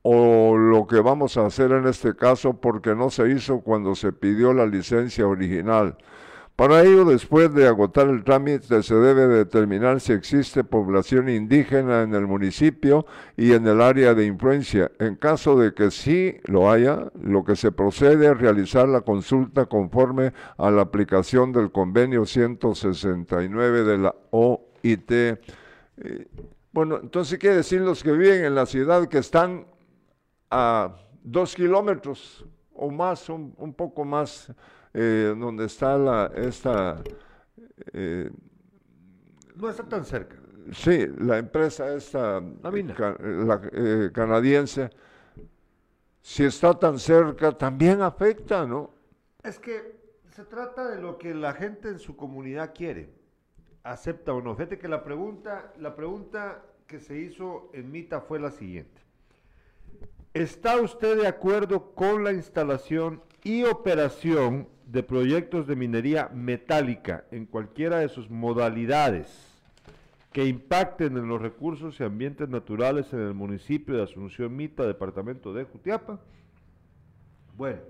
o lo que vamos a hacer en este caso porque no se hizo cuando se pidió la licencia original. Para ello, después de agotar el trámite, se debe determinar si existe población indígena en el municipio y en el área de influencia. En caso de que sí lo haya, lo que se procede es realizar la consulta conforme a la aplicación del convenio 169 de la OIT. Eh, bueno, entonces quiere decir los que viven en la ciudad que están a dos kilómetros o más, un, un poco más, eh, donde está la, esta, eh, No está tan cerca. sí, la empresa esta, La mina. ca- la, eh, canadiense, si está tan cerca, también afecta, ¿no? Es que se trata de lo que la gente en su comunidad quiere, acepta o no. Fíjate que la pregunta, la pregunta que se hizo en Mita fue la siguiente. ¿Está usted de acuerdo con la instalación y operación de proyectos de minería metálica en cualquiera de sus modalidades que impacten en los recursos y ambientes naturales en el municipio de Asunción Mita, departamento de Jutiapa? Bueno,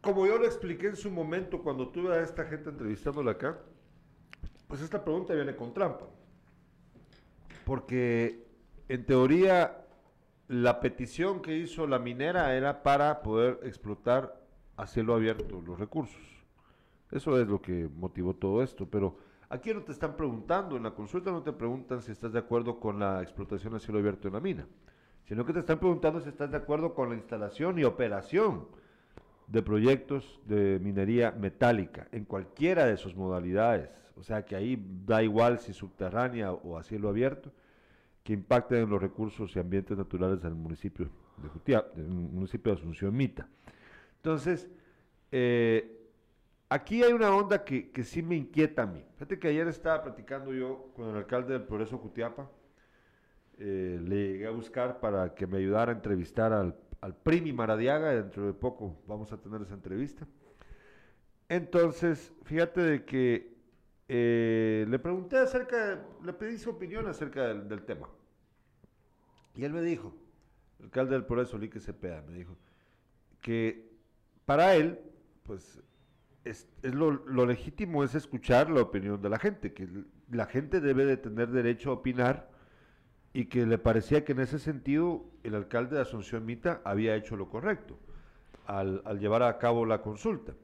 como yo lo expliqué en su momento cuando tuve a esta gente entrevistándola acá, pues esta pregunta viene con trampa. Porque en teoría la petición que hizo la minera era para poder explotar a cielo abierto los recursos. Eso es lo que motivó todo esto. Pero aquí no te están preguntando, en la consulta no te preguntan si estás de acuerdo con la explotación a cielo abierto en la mina, sino que te están preguntando si estás de acuerdo con la instalación y operación de proyectos de minería metálica en cualquiera de sus modalidades. O sea que ahí da igual si subterránea o a cielo abierto, que impacten en los recursos y ambientes naturales del municipio de Jutiapa, del municipio de Asunción Mita. Entonces, eh, aquí hay una onda que, que sí me inquieta a mí. Fíjate que ayer estaba platicando yo con el alcalde del Progreso Jutiapa, eh, le llegué a buscar para que me ayudara a entrevistar al, al Primi Maradiaga, dentro de poco vamos a tener esa entrevista. Entonces, fíjate de que eh, le pregunté acerca, le pedí su opinión acerca del, tema. Y él me dijo, el alcalde del Progreso, Lique Cepeda, me dijo, que para él, pues, es, lo, legítimo es escuchar la opinión de la gente, que la gente debe de tener derecho a opinar y que le parecía que en ese sentido el alcalde de Asunción Mita había hecho lo correcto al llevar a cabo la consulta.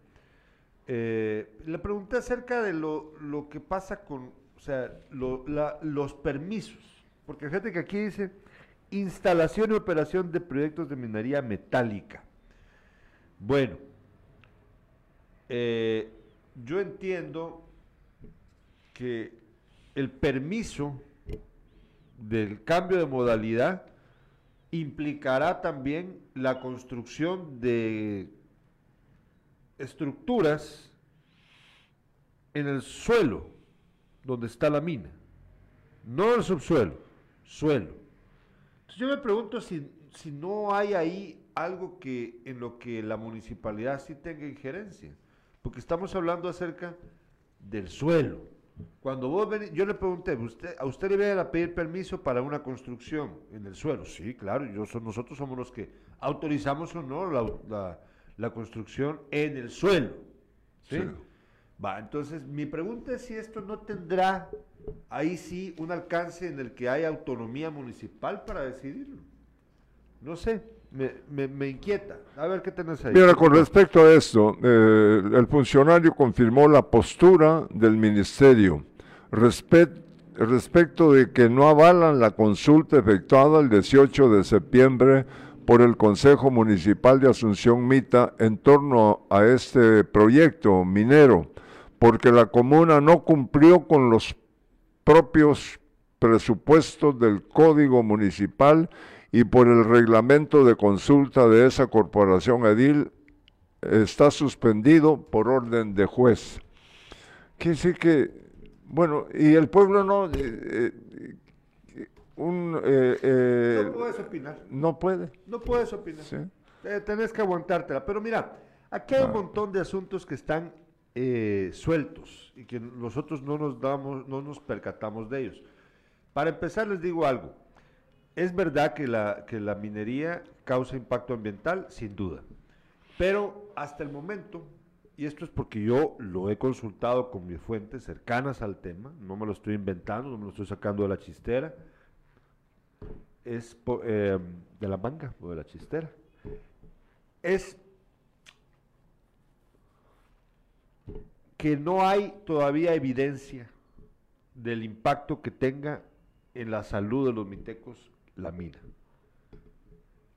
Eh, le pregunté acerca de lo, lo que pasa con, o sea, los permisos, porque fíjate que aquí dice instalación y operación de proyectos de minería metálica. Bueno, eh, yo entiendo que el permiso del cambio de modalidad implicará también la construcción de estructuras en el suelo donde está la mina, no el subsuelo, suelo. Entonces yo me pregunto si, si no hay ahí algo que en lo que la municipalidad sí tenga injerencia, porque estamos hablando acerca del suelo. Cuando vos yo le pregunté, ¿usted, ¿a usted le viene a pedir permiso para una construcción en el suelo? Sí, claro, yo so- nosotros somos los que autorizamos o no la, la- la construcción en el suelo. ¿sí? Sí. Va, entonces mi pregunta es si esto no tendrá ahí sí un alcance en el que hay autonomía municipal para decidirlo. No sé, me, me- me inquieta. A ver qué tenés ahí. Mira, con respecto a esto, eh, el funcionario confirmó la postura del ministerio respet- respecto de que no avalan la consulta efectuada el 18 de septiembre por el Consejo Municipal de Asunción Mita en torno a este proyecto minero, porque la comuna no cumplió con los propios presupuestos del Código Municipal y por el reglamento de consulta de esa corporación edil está suspendido por orden de juez. Quiere decir que, bueno, y el pueblo no, eh, eh, un, eh, eh, no puedes opinar. no puede. No puedes opinar. Sí. Eh, tenés que aguantártela. Pero mira, aquí hay un montón de asuntos que están sueltos y que nosotros no nos damos, no nos percatamos de ellos. Para empezar, les digo algo. Es verdad que la, que la minería causa impacto ambiental, sin duda. Pero hasta el momento, y esto es porque yo lo he consultado con mis fuentes cercanas al tema, no me lo estoy inventando, no me lo estoy sacando de la chistera, es eh, de la manga o de la chistera. Es que no hay todavía evidencia del impacto que tenga en la salud de los mitecos la mina.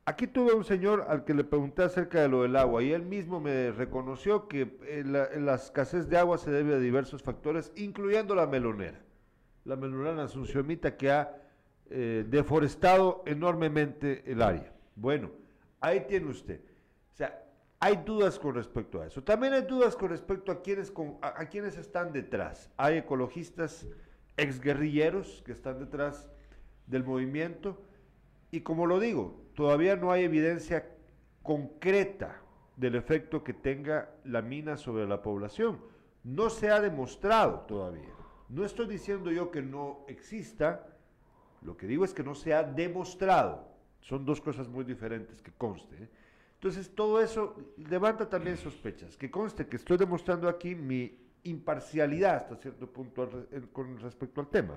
Aquí tuve un señor al que le pregunté acerca de lo del agua y él mismo me reconoció que eh, la, la escasez de agua se debe a diversos factores, incluyendo la melonera. La melonera asunciónita que ha eh, deforestado enormemente el área. Bueno, ahí tiene usted. O sea, hay dudas con respecto a eso. También hay dudas con respecto a quienes, a quienes están detrás. Hay ecologistas exguerrilleros que están detrás del movimiento y como lo digo, todavía no hay evidencia concreta del efecto que tenga la mina sobre la población. No se ha demostrado todavía. No estoy diciendo yo que no exista, lo que digo es que no se ha demostrado. Son dos cosas muy diferentes, que conste. ¿eh? Entonces, todo eso levanta también sospechas. Que conste que estoy demostrando aquí mi imparcialidad hasta cierto punto con respecto al tema.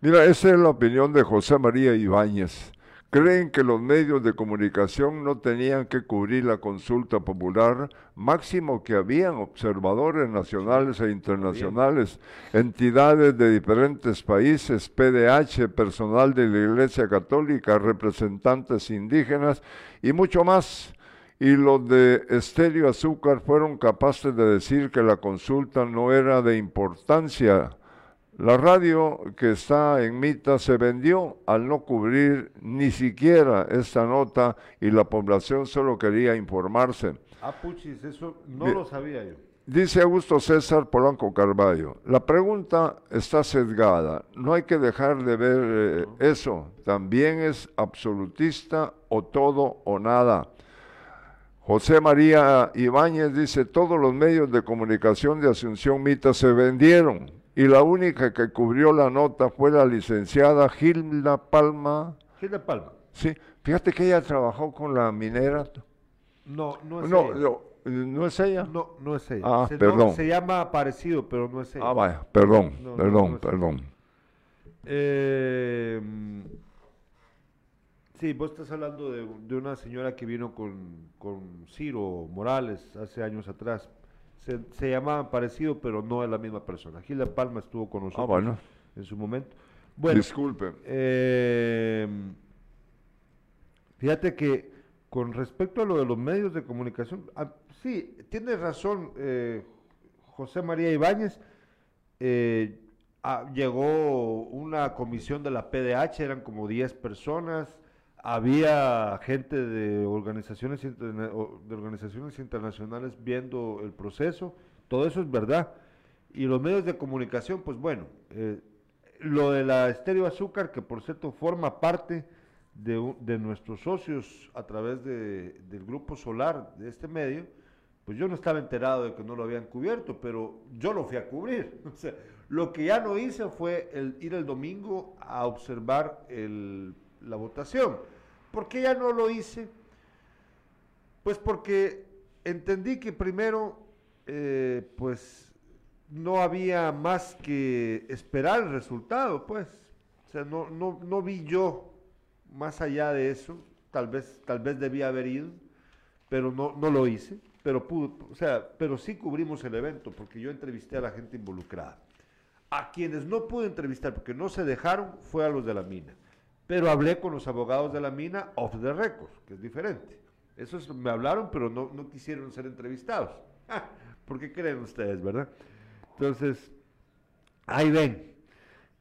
Mira, esa es la opinión de José María Ibáñez. Creen que los medios de comunicación no tenían que cubrir la consulta popular, máximo que habían observadores nacionales e internacionales, entidades de diferentes países, PDH, personal de la Iglesia Católica, representantes indígenas y mucho más. Y los de Estéreo Azúcar fueron capaces de decir que la consulta no era de importancia. La radio que está en Mita se vendió al no cubrir ni siquiera esta nota y la población solo quería informarse. Ah, puchis, eso no lo sabía yo. Dice Augusto César Polanco Carballo, la pregunta está sesgada, no hay que dejar de ver eh, eso, también es absolutista o todo o nada. José María Ibáñez dice, todos los medios de comunicación de Asunción Mita se vendieron y la única que cubrió la nota fue la licenciada Gilda Palma. Gil de Palma. Sí, fíjate que ella trabajó con la minera. No, no es No, ella. no, no es ella. No, no es ella. Ah, se, no, perdón. se llama parecido, pero no es ella. Ah, vaya, perdón, No, perdón, perdón. Eh, sí, vos estás hablando de, de una señora que vino con, con Ciro Morales hace años atrás. Se, se llamaban parecido, pero no es la misma persona. Gilda Palma estuvo con nosotros Ah, bueno. en su momento. Bueno, Disculpe. Eh, fíjate que con respecto a lo de los medios de comunicación, ah, sí, tienes razón, eh, José María Ibáñez. eh, ah, llegó una comisión de la PDH, eran como 10 personas. Había gente de organizaciones, interna- de organizaciones internacionales viendo el proceso. Todo eso es verdad. Y los medios de comunicación, pues bueno, eh, lo de la Estéreo Azúcar, que por cierto forma parte de, de nuestros socios a través de- del grupo solar de este medio, pues yo no estaba enterado de que no lo habían cubierto, pero yo lo fui a cubrir. O sea, lo que ya no hice fue el, ir el domingo a observar el- la votación. ¿Por qué ya no lo hice? Pues porque entendí que primero eh, pues no había más que esperar el resultado, pues. O sea, no, no, no vi yo más allá de eso. Tal vez, tal vez debía haber ido, pero no, no lo hice. Pero o sea, pero sí cubrimos el evento porque yo entrevisté a la gente involucrada. A quienes no pude entrevistar porque no se dejaron fue a los de la mina. Pero hablé con los abogados de la mina off the record, que es diferente. Esos me hablaron, pero no, no quisieron ser entrevistados. ¿Por qué creen ustedes, verdad? Entonces, ahí ven.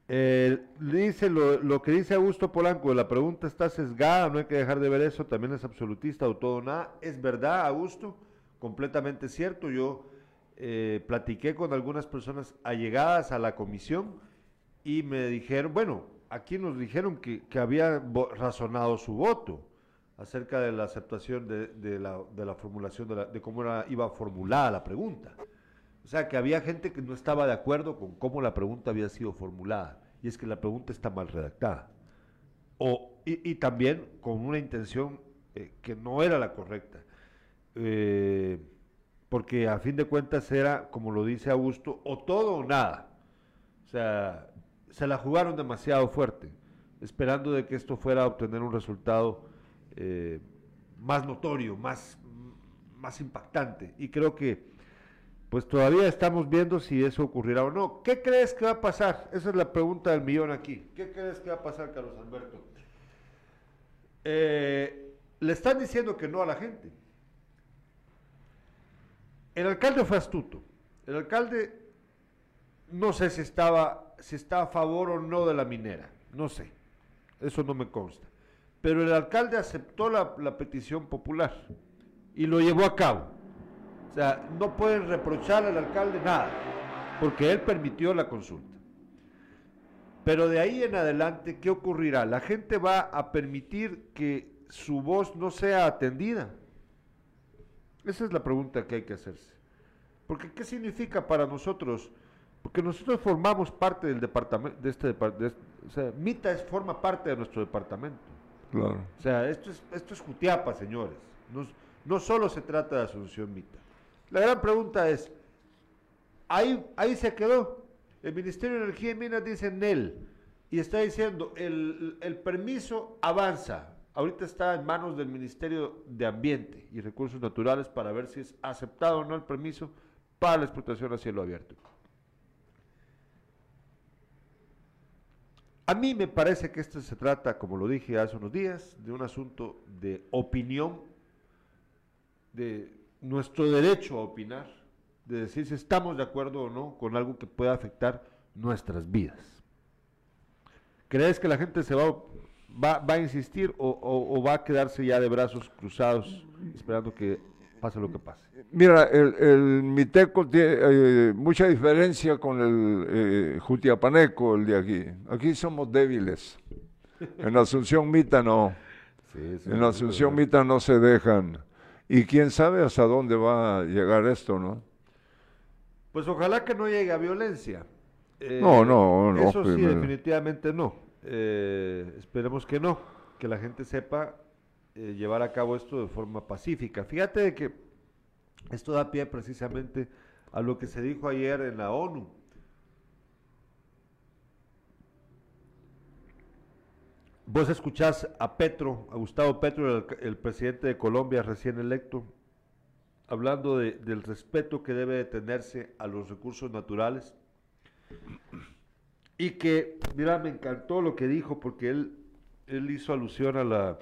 Eh, dice lo, lo, que dice Augusto Polanco, la pregunta está sesgada, no hay que dejar de ver eso, también es absolutista o todo nada. Es verdad, Augusto, completamente cierto. Yo eh, platiqué con algunas personas allegadas a la comisión y me dijeron, bueno, aquí nos dijeron que, había razonado su voto acerca de la aceptación de, la, formulación, de, la, cómo iba formulada la pregunta. O sea, que había gente que no estaba de acuerdo con cómo la pregunta había sido formulada. Y es que la pregunta está mal redactada. O, y, y también con una intención eh, que no era la correcta. Eh, porque a fin de cuentas era, como lo dice Augusto, o todo o nada. O sea, se la jugaron demasiado fuerte, esperando de que esto fuera a obtener un resultado eh, más notorio, más, más impactante. Y creo que pues todavía estamos viendo si eso ocurrirá o no. ¿Qué crees que va a pasar? Esa es la pregunta del millón aquí. ¿Qué crees que va a pasar, Carlos Alberto? Eh, le están diciendo que no a la gente. El alcalde fue astuto. El alcalde no sé si estaba, si está a favor o no de la minera. No sé. Eso no me consta. Pero el alcalde aceptó la, petición popular y lo llevó a cabo. O sea, no pueden reprochar al alcalde nada, porque él permitió la consulta. Pero de ahí en adelante, ¿qué ocurrirá? La gente va a permitir que su voz no sea atendida. Esa es la pregunta que hay que hacerse. Porque ¿qué significa para nosotros? Porque nosotros formamos parte del departamento, de este departamento, o sea, Mita es, forma parte de nuestro departamento. Claro. O sea, esto es, esto es Jutiapa, señores. No, no solo se trata de Asunción Mita. La gran pregunta es, ahí, ahí se quedó. El Ministerio de Energía y Minas dice NEL y está diciendo, el, el permiso avanza. Ahorita está en manos del Ministerio de Ambiente y Recursos Naturales para ver si es aceptado o no el permiso para la explotación a cielo abierto. A mí me parece que esto se trata, como lo dije hace unos días, de un asunto de opinión, de nuestro derecho a opinar, de decir si estamos de acuerdo o no con algo que pueda afectar nuestras vidas. ¿Crees que la gente se va, a insistir o, va a quedarse ya de brazos cruzados esperando que pase lo que pase? Mira, el, el Miteco tiene eh, mucha diferencia con el eh, Jutiapaneco, el de aquí. Aquí somos débiles. En Asunción Mita no. Sí, sí, en Asunción Mita no se dejan. Y quién sabe hasta dónde va a llegar esto, ¿no? Pues ojalá que no llegue a violencia. Eh, no, no, no. Eso sí, definitivamente no. Eh, esperemos que no, que la gente sepa eh, llevar a cabo esto de forma pacífica. Fíjate de que esto da pie precisamente a lo que se dijo ayer en la ONU. Vos escuchás a Petro, a Gustavo Petro, el, presidente de Colombia recién electo, hablando de, del respeto que debe de tenerse a los recursos naturales. Y que, mira, me encantó lo que dijo porque él, él hizo alusión a la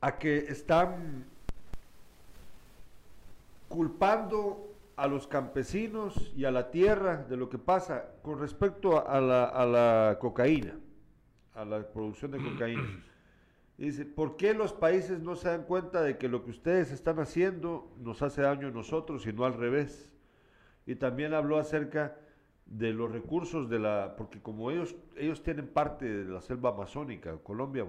a que están culpando a los campesinos y a la tierra de lo que pasa con respecto a la, a la cocaína, a la producción de cocaína. Y dice, ¿por qué los países no se dan cuenta de que lo que ustedes están haciendo nos hace daño a nosotros y no al revés? Y también habló acerca de los recursos de la, porque como ellos, ellos tienen parte de la selva amazónica, Colombia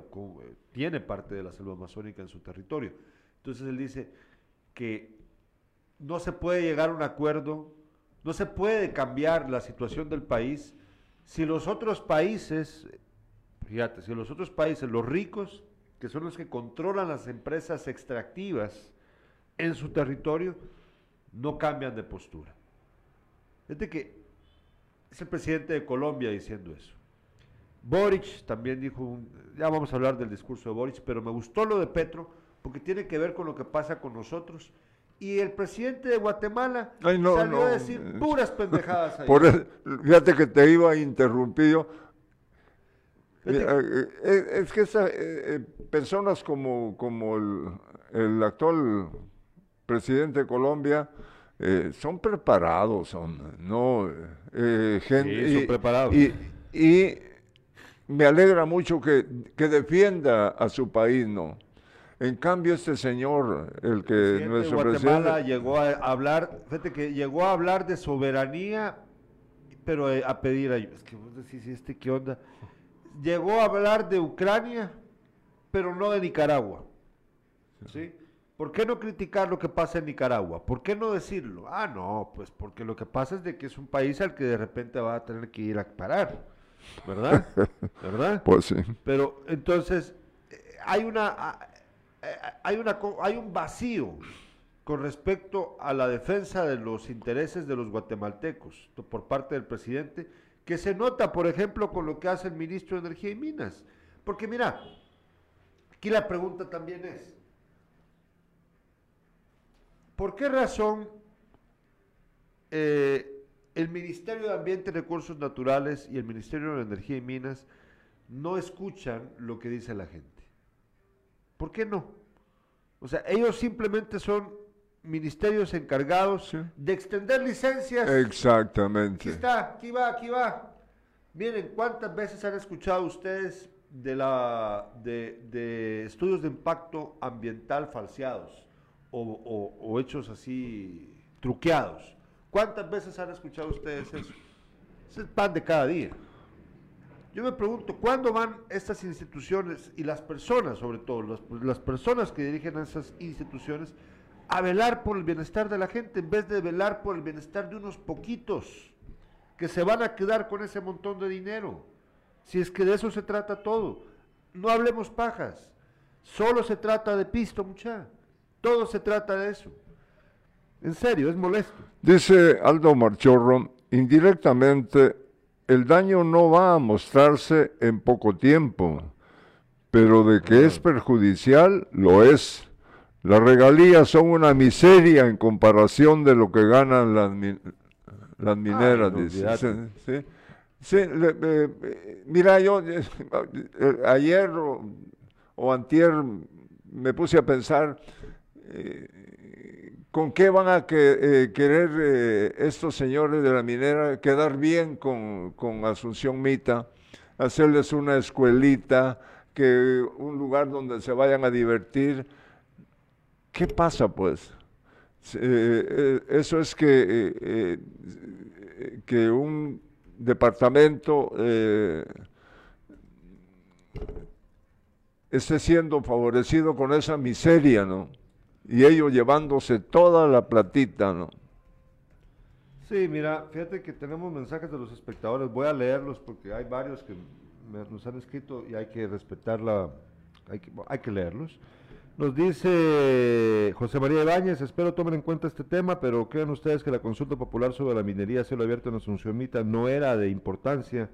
tiene parte de la selva amazónica en su territorio. Entonces él dice que no se puede llegar a un acuerdo, no se puede cambiar la situación del país si los otros países, fíjate, si los otros países, los ricos, que son los que controlan las empresas extractivas en su territorio, no cambian de postura. Fíjate que es el presidente de Colombia diciendo eso. Boric también dijo, un- ya vamos a hablar del discurso de Boric, pero me gustó lo de Petro porque tiene que ver con lo que pasa con nosotros. Y el presidente de Guatemala Ay, no, salió no, a decir puras pendejadas ahí. Por el- fíjate que te iba yo. Fíjate Eh, eh, es que esa, eh, eh, personas como, como el, el actual presidente de Colombia eh, son preparados, son, no eh, gente, Sí, son preparados. Y, y me alegra mucho que, que defienda a su país, ¿no? En cambio, este señor, el que presidente de nuestro Guatemala presidente... llegó a hablar, fíjate que llegó a hablar de soberanía, pero eh, a pedir ayuda. Es que vos decís, ¿y este qué onda? Llegó a hablar de Ucrania, pero no de Nicaragua. ¿Sí? ¿Por qué no criticar lo que pasa en Nicaragua? ¿Por qué no decirlo? Ah, no, pues porque lo que pasa es de que es un país al que de repente va a tener que ir a parar, ¿verdad? ¿Verdad? Pues sí. Pero entonces eh, hay una a- eh, hay una hay un vacío con respecto a la defensa de los intereses de los guatemaltecos por parte del presidente que se nota, por ejemplo, con lo que hace el ministro de Energía y Minas. Porque mira, aquí la pregunta también es ¿Por qué razón eh, el Ministerio de Ambiente y Recursos Naturales y el Ministerio de Energía y Minas no escuchan lo que dice la gente? ¿Por qué no? O sea, ellos simplemente son ministerios encargados Sí. de extender licencias. Aquí Exactamente. está, aquí va, aquí va. Miren, ¿cuántas veces han escuchado ustedes de, la, de, de estudios de impacto ambiental falseados o, hechos así truqueados? ¿Cuántas veces han escuchado ustedes eso? Es el pan de cada día. Yo me pregunto, ¿cuándo van estas instituciones y las personas, sobre todo, las, las personas que dirigen a esas instituciones, a velar por el bienestar de la gente en vez de velar por el bienestar de unos poquitos que se van a quedar con ese montón de dinero? Si es que de eso se trata todo. No hablemos pajas. Solo se trata de pisto, mucha. Todo se trata de eso. En serio, es molesto. Dice Aldo Marchorro, indirectamente, el daño no va a mostrarse en poco tiempo, pero de que es perjudicial, lo es. Las regalías son una miseria en comparación de lo que ganan las, mi- las mineras. dice. Sí, sí. Le- eh, eh, mira, yo eh, ayer o, o antier me puse a pensar con qué van a eh, querer eh, estos señores de la minera quedar bien con, con Asunción Mita, hacerles una escuelita, que un lugar donde se vayan a divertir. ¿Qué pasa pues? Eh, eso es que, que un departamento esté siendo favorecido con esa miseria, ¿no? Y ellos llevándose toda la platita, ¿no? Sí, mira, fíjate que tenemos mensajes de los espectadores. Voy a leerlos porque hay varios que me- nos han escrito y hay que respetarla, hay que, hay que leerlos. Nos dice José María Ibáñez, espero tomen en cuenta este tema, pero crean ustedes que la consulta popular sobre la minería a cielo abierto en Asunción Mita no era de importancia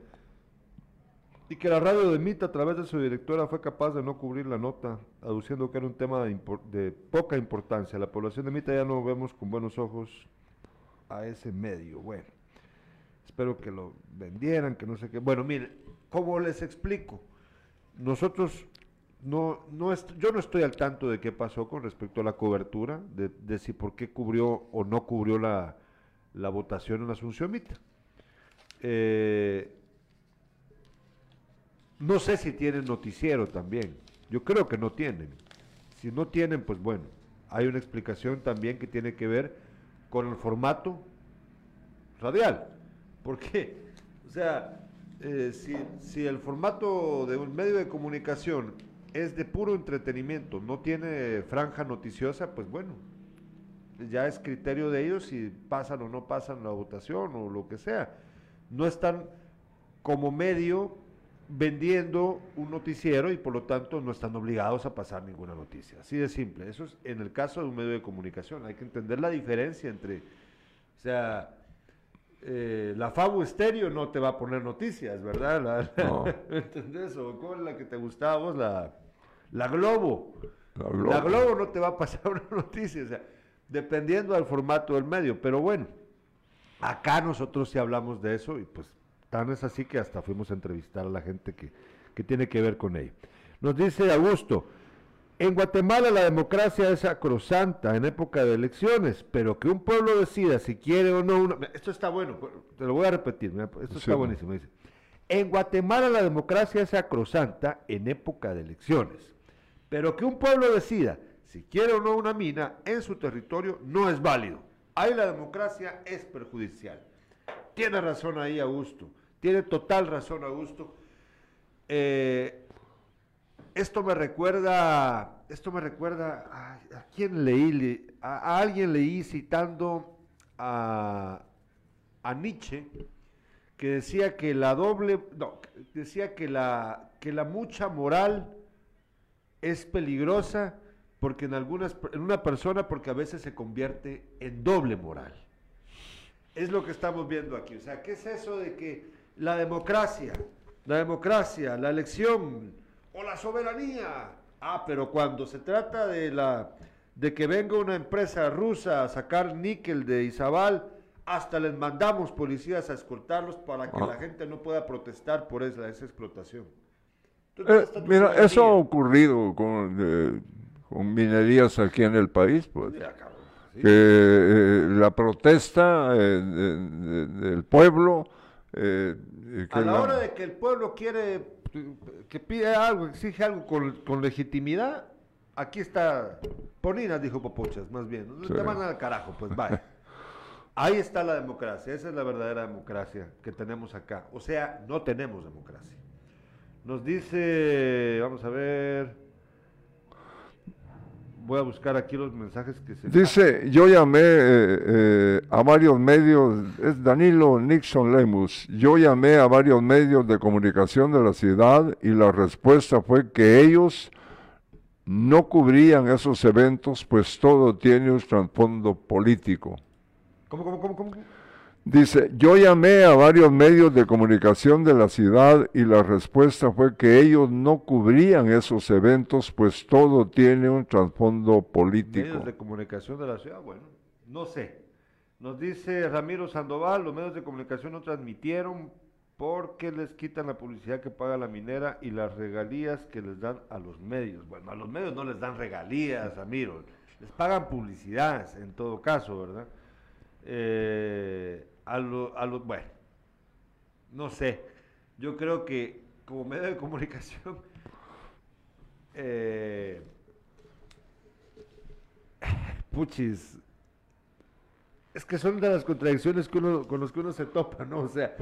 y que la radio de Mita a través de su directora fue capaz de no cubrir la nota, aduciendo que era un tema de, poca importancia. La población de Mita ya no vemos con buenos ojos a ese medio. Bueno, espero que lo vendieran, que no sé qué. Bueno, mire, como les explico, nosotros no, no yo no estoy al tanto de qué pasó con respecto a la cobertura, de, de si por qué cubrió o no cubrió la, la votación en Asunción Mita. Eh, no sé si tienen noticiero también. Yo creo que no tienen. Si no tienen, pues bueno, hay una explicación también que tiene que ver con el formato radial. ¿Por qué? O sea, eh, si, si el formato de un medio de comunicación es de puro entretenimiento, no tiene franja noticiosa, pues bueno, ya es criterio de ellos si pasan o no pasan la votación o lo que sea. No están como medio vendiendo un noticiero y por lo tanto no están obligados a pasar ninguna noticia. Así de simple. Eso es en el caso de un medio de comunicación. Hay que entender la diferencia entre, o sea, eh, la Fabo Estéreo no te va a poner noticias, ¿verdad? La, No. ¿Entendés? O ¿cuál es la que te gustaba vos? La, la Globo. La Globo. La Globo no te va a pasar una noticia, o sea, dependiendo del formato del medio. Pero bueno, acá nosotros sí hablamos de eso y pues tan es así que hasta fuimos a entrevistar a la gente que, que tiene que ver con ello. Nos dice Augusto, en Guatemala la democracia es sacrosanta en época de elecciones, pero que un pueblo decida si quiere o no una... Esto está bueno, te lo voy a repetir, esto Sí, está buenísimo. Dice, en Guatemala la democracia es sacrosanta en época de elecciones, pero que un pueblo decida si quiere o no una mina en su territorio no es válido. Ahí la democracia es perjudicial. Tiene razón ahí Augusto, tiene total razón Augusto. Eh, esto me recuerda, esto me recuerda, ay, ¿a, quién leí? Le- A, a alguien leí citando a, a Nietzsche, que decía que la doble, no, decía que la, que la mucha moral es peligrosa porque en algunas, en una persona porque a veces se convierte en doble moral. Es lo que estamos viendo aquí. O sea, ¿qué es eso de que la democracia, la democracia, la elección o la soberanía? Ah, pero cuando se trata de la de que venga una empresa rusa a sacar níquel de Izabal, hasta les mandamos policías a escoltarlos para que Ah. la gente no pueda protestar por esa, esa explotación. Entonces, Eh, ¿dónde está tu mira, eso ha ocurrido con, eh, con minerías aquí en el país, pues. Mira, cabrón, ¿sí? que eh, la protesta eh, de- de- del pueblo eh, eh, que A la la- hora de que el pueblo quiere, que pide algo, exige algo con, con legitimidad, aquí está, Poninas dijo Popochas, más bien, Sí. te mandan al carajo, pues vaya. Ahí está la democracia, esa es la verdadera democracia que tenemos acá. O sea, no tenemos democracia. Nos dice, vamos a ver, voy a buscar aquí los mensajes que se... Dice, yo llamé eh, eh, a varios medios, es Danilo Nixon Lemus, yo llamé a varios medios de comunicación de la ciudad y la respuesta fue que ellos no cubrían esos eventos, pues todo tiene un trasfondo político. ¿Cómo, cómo, cómo, cómo? Dice, yo llamé a varios medios de comunicación de la ciudad y la respuesta fue que ellos no cubrían esos eventos, pues todo tiene un trasfondo político. Medios de comunicación de la ciudad, bueno, no sé. Nos dice Ramiro Sandoval, los medios de comunicación no transmitieron porque les quitan la publicidad que paga la minera y las regalías que les dan a los medios. Bueno, a los medios no les dan regalías, Ramiro, les pagan publicidad en todo caso, ¿verdad? Eh, a lo- a los, bueno, no sé, yo creo que como medio de comunicación, eh, puchis, es que son de las contradicciones que uno, con las que uno se topa, ¿no? O sea,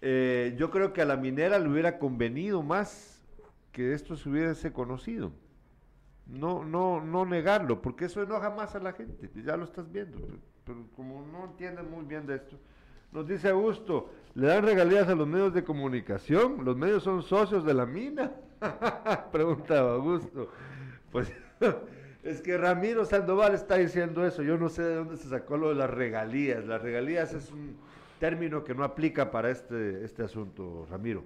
eh, yo creo que a la minera le hubiera convenido más que esto se hubiese conocido. No, no, no negarlo, porque eso enoja más a la gente, ya lo estás viendo, pero, pero como no entienden muy bien de esto, nos dice Augusto, ¿le dan regalías a los medios de comunicación? ¿Los medios son socios de la mina? Pregunta Augusto. Pues es que Ramiro Sandoval está diciendo eso, yo no sé de dónde se sacó lo de las regalías. Las regalías es un término que no aplica para este, este asunto, Ramiro.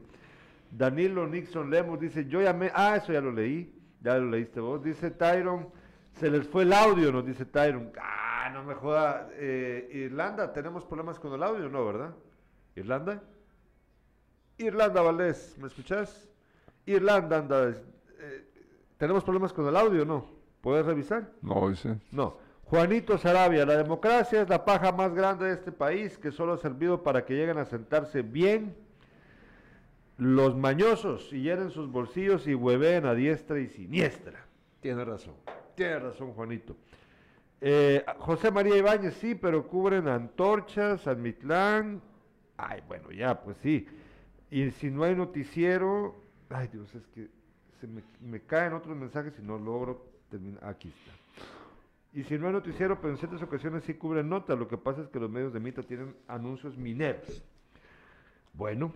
Danilo Nixon Lemos dice, yo llamé, ah, eso ya lo leí, ya lo leíste vos, dice Tyron, se les fue el audio, nos dice Tyron, ah, no me joda, eh, Irlanda, ¿tenemos problemas con el audio? No, ¿verdad? ¿Irlanda? Irlanda Valdés, ¿me escuchás? Irlanda anda, eh, ¿tenemos problemas con el audio? No, ¿puedes revisar? No, dice. No. Juanito Sarabia, la democracia es la paja más grande de este país que solo ha servido para que lleguen a sentarse bien los mañosos y llenen sus bolsillos y hueveen a diestra y siniestra. Tiene razón, tiene razón Juanito. Eh, José María Ibáñez, sí, pero cubren Antorchas, San Mitlán. Ay, bueno, ya, pues sí. Y si no hay noticiero, ay Dios, es que se me, me caen otros mensajes y no logro terminar. Aquí está. Y si no hay noticiero, pero en ciertas ocasiones sí cubren nota. Lo que pasa es que los medios de Mita tienen anuncios mineros. Bueno,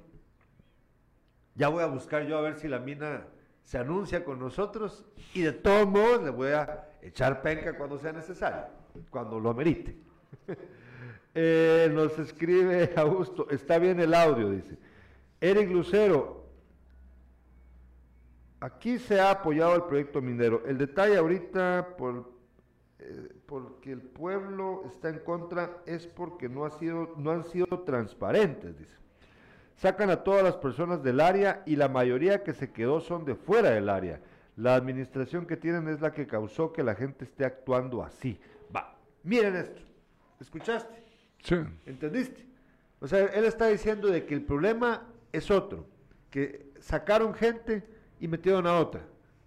Ya voy a buscar yo a ver si la mina se anuncia con nosotros y de todos modos le voy a echar penca cuando sea necesario, cuando lo amerite. Eh, nos escribe Augusto, está bien el audio, dice. Eric Lucero, aquí se ha apoyado el proyecto minero. El detalle ahorita, eh, porque el pueblo está en contra, es porque no, ha sido, no han sido transparentes, dice. Sacan a todas las personas del área y la mayoría que se quedó son de fuera del área. La administración que tienen es la que causó que la gente esté actuando así. Va, miren esto. ¿Escuchaste? Sí. ¿Entendiste? O sea, él está diciendo de que el problema es otro, que sacaron gente y metieron a otra.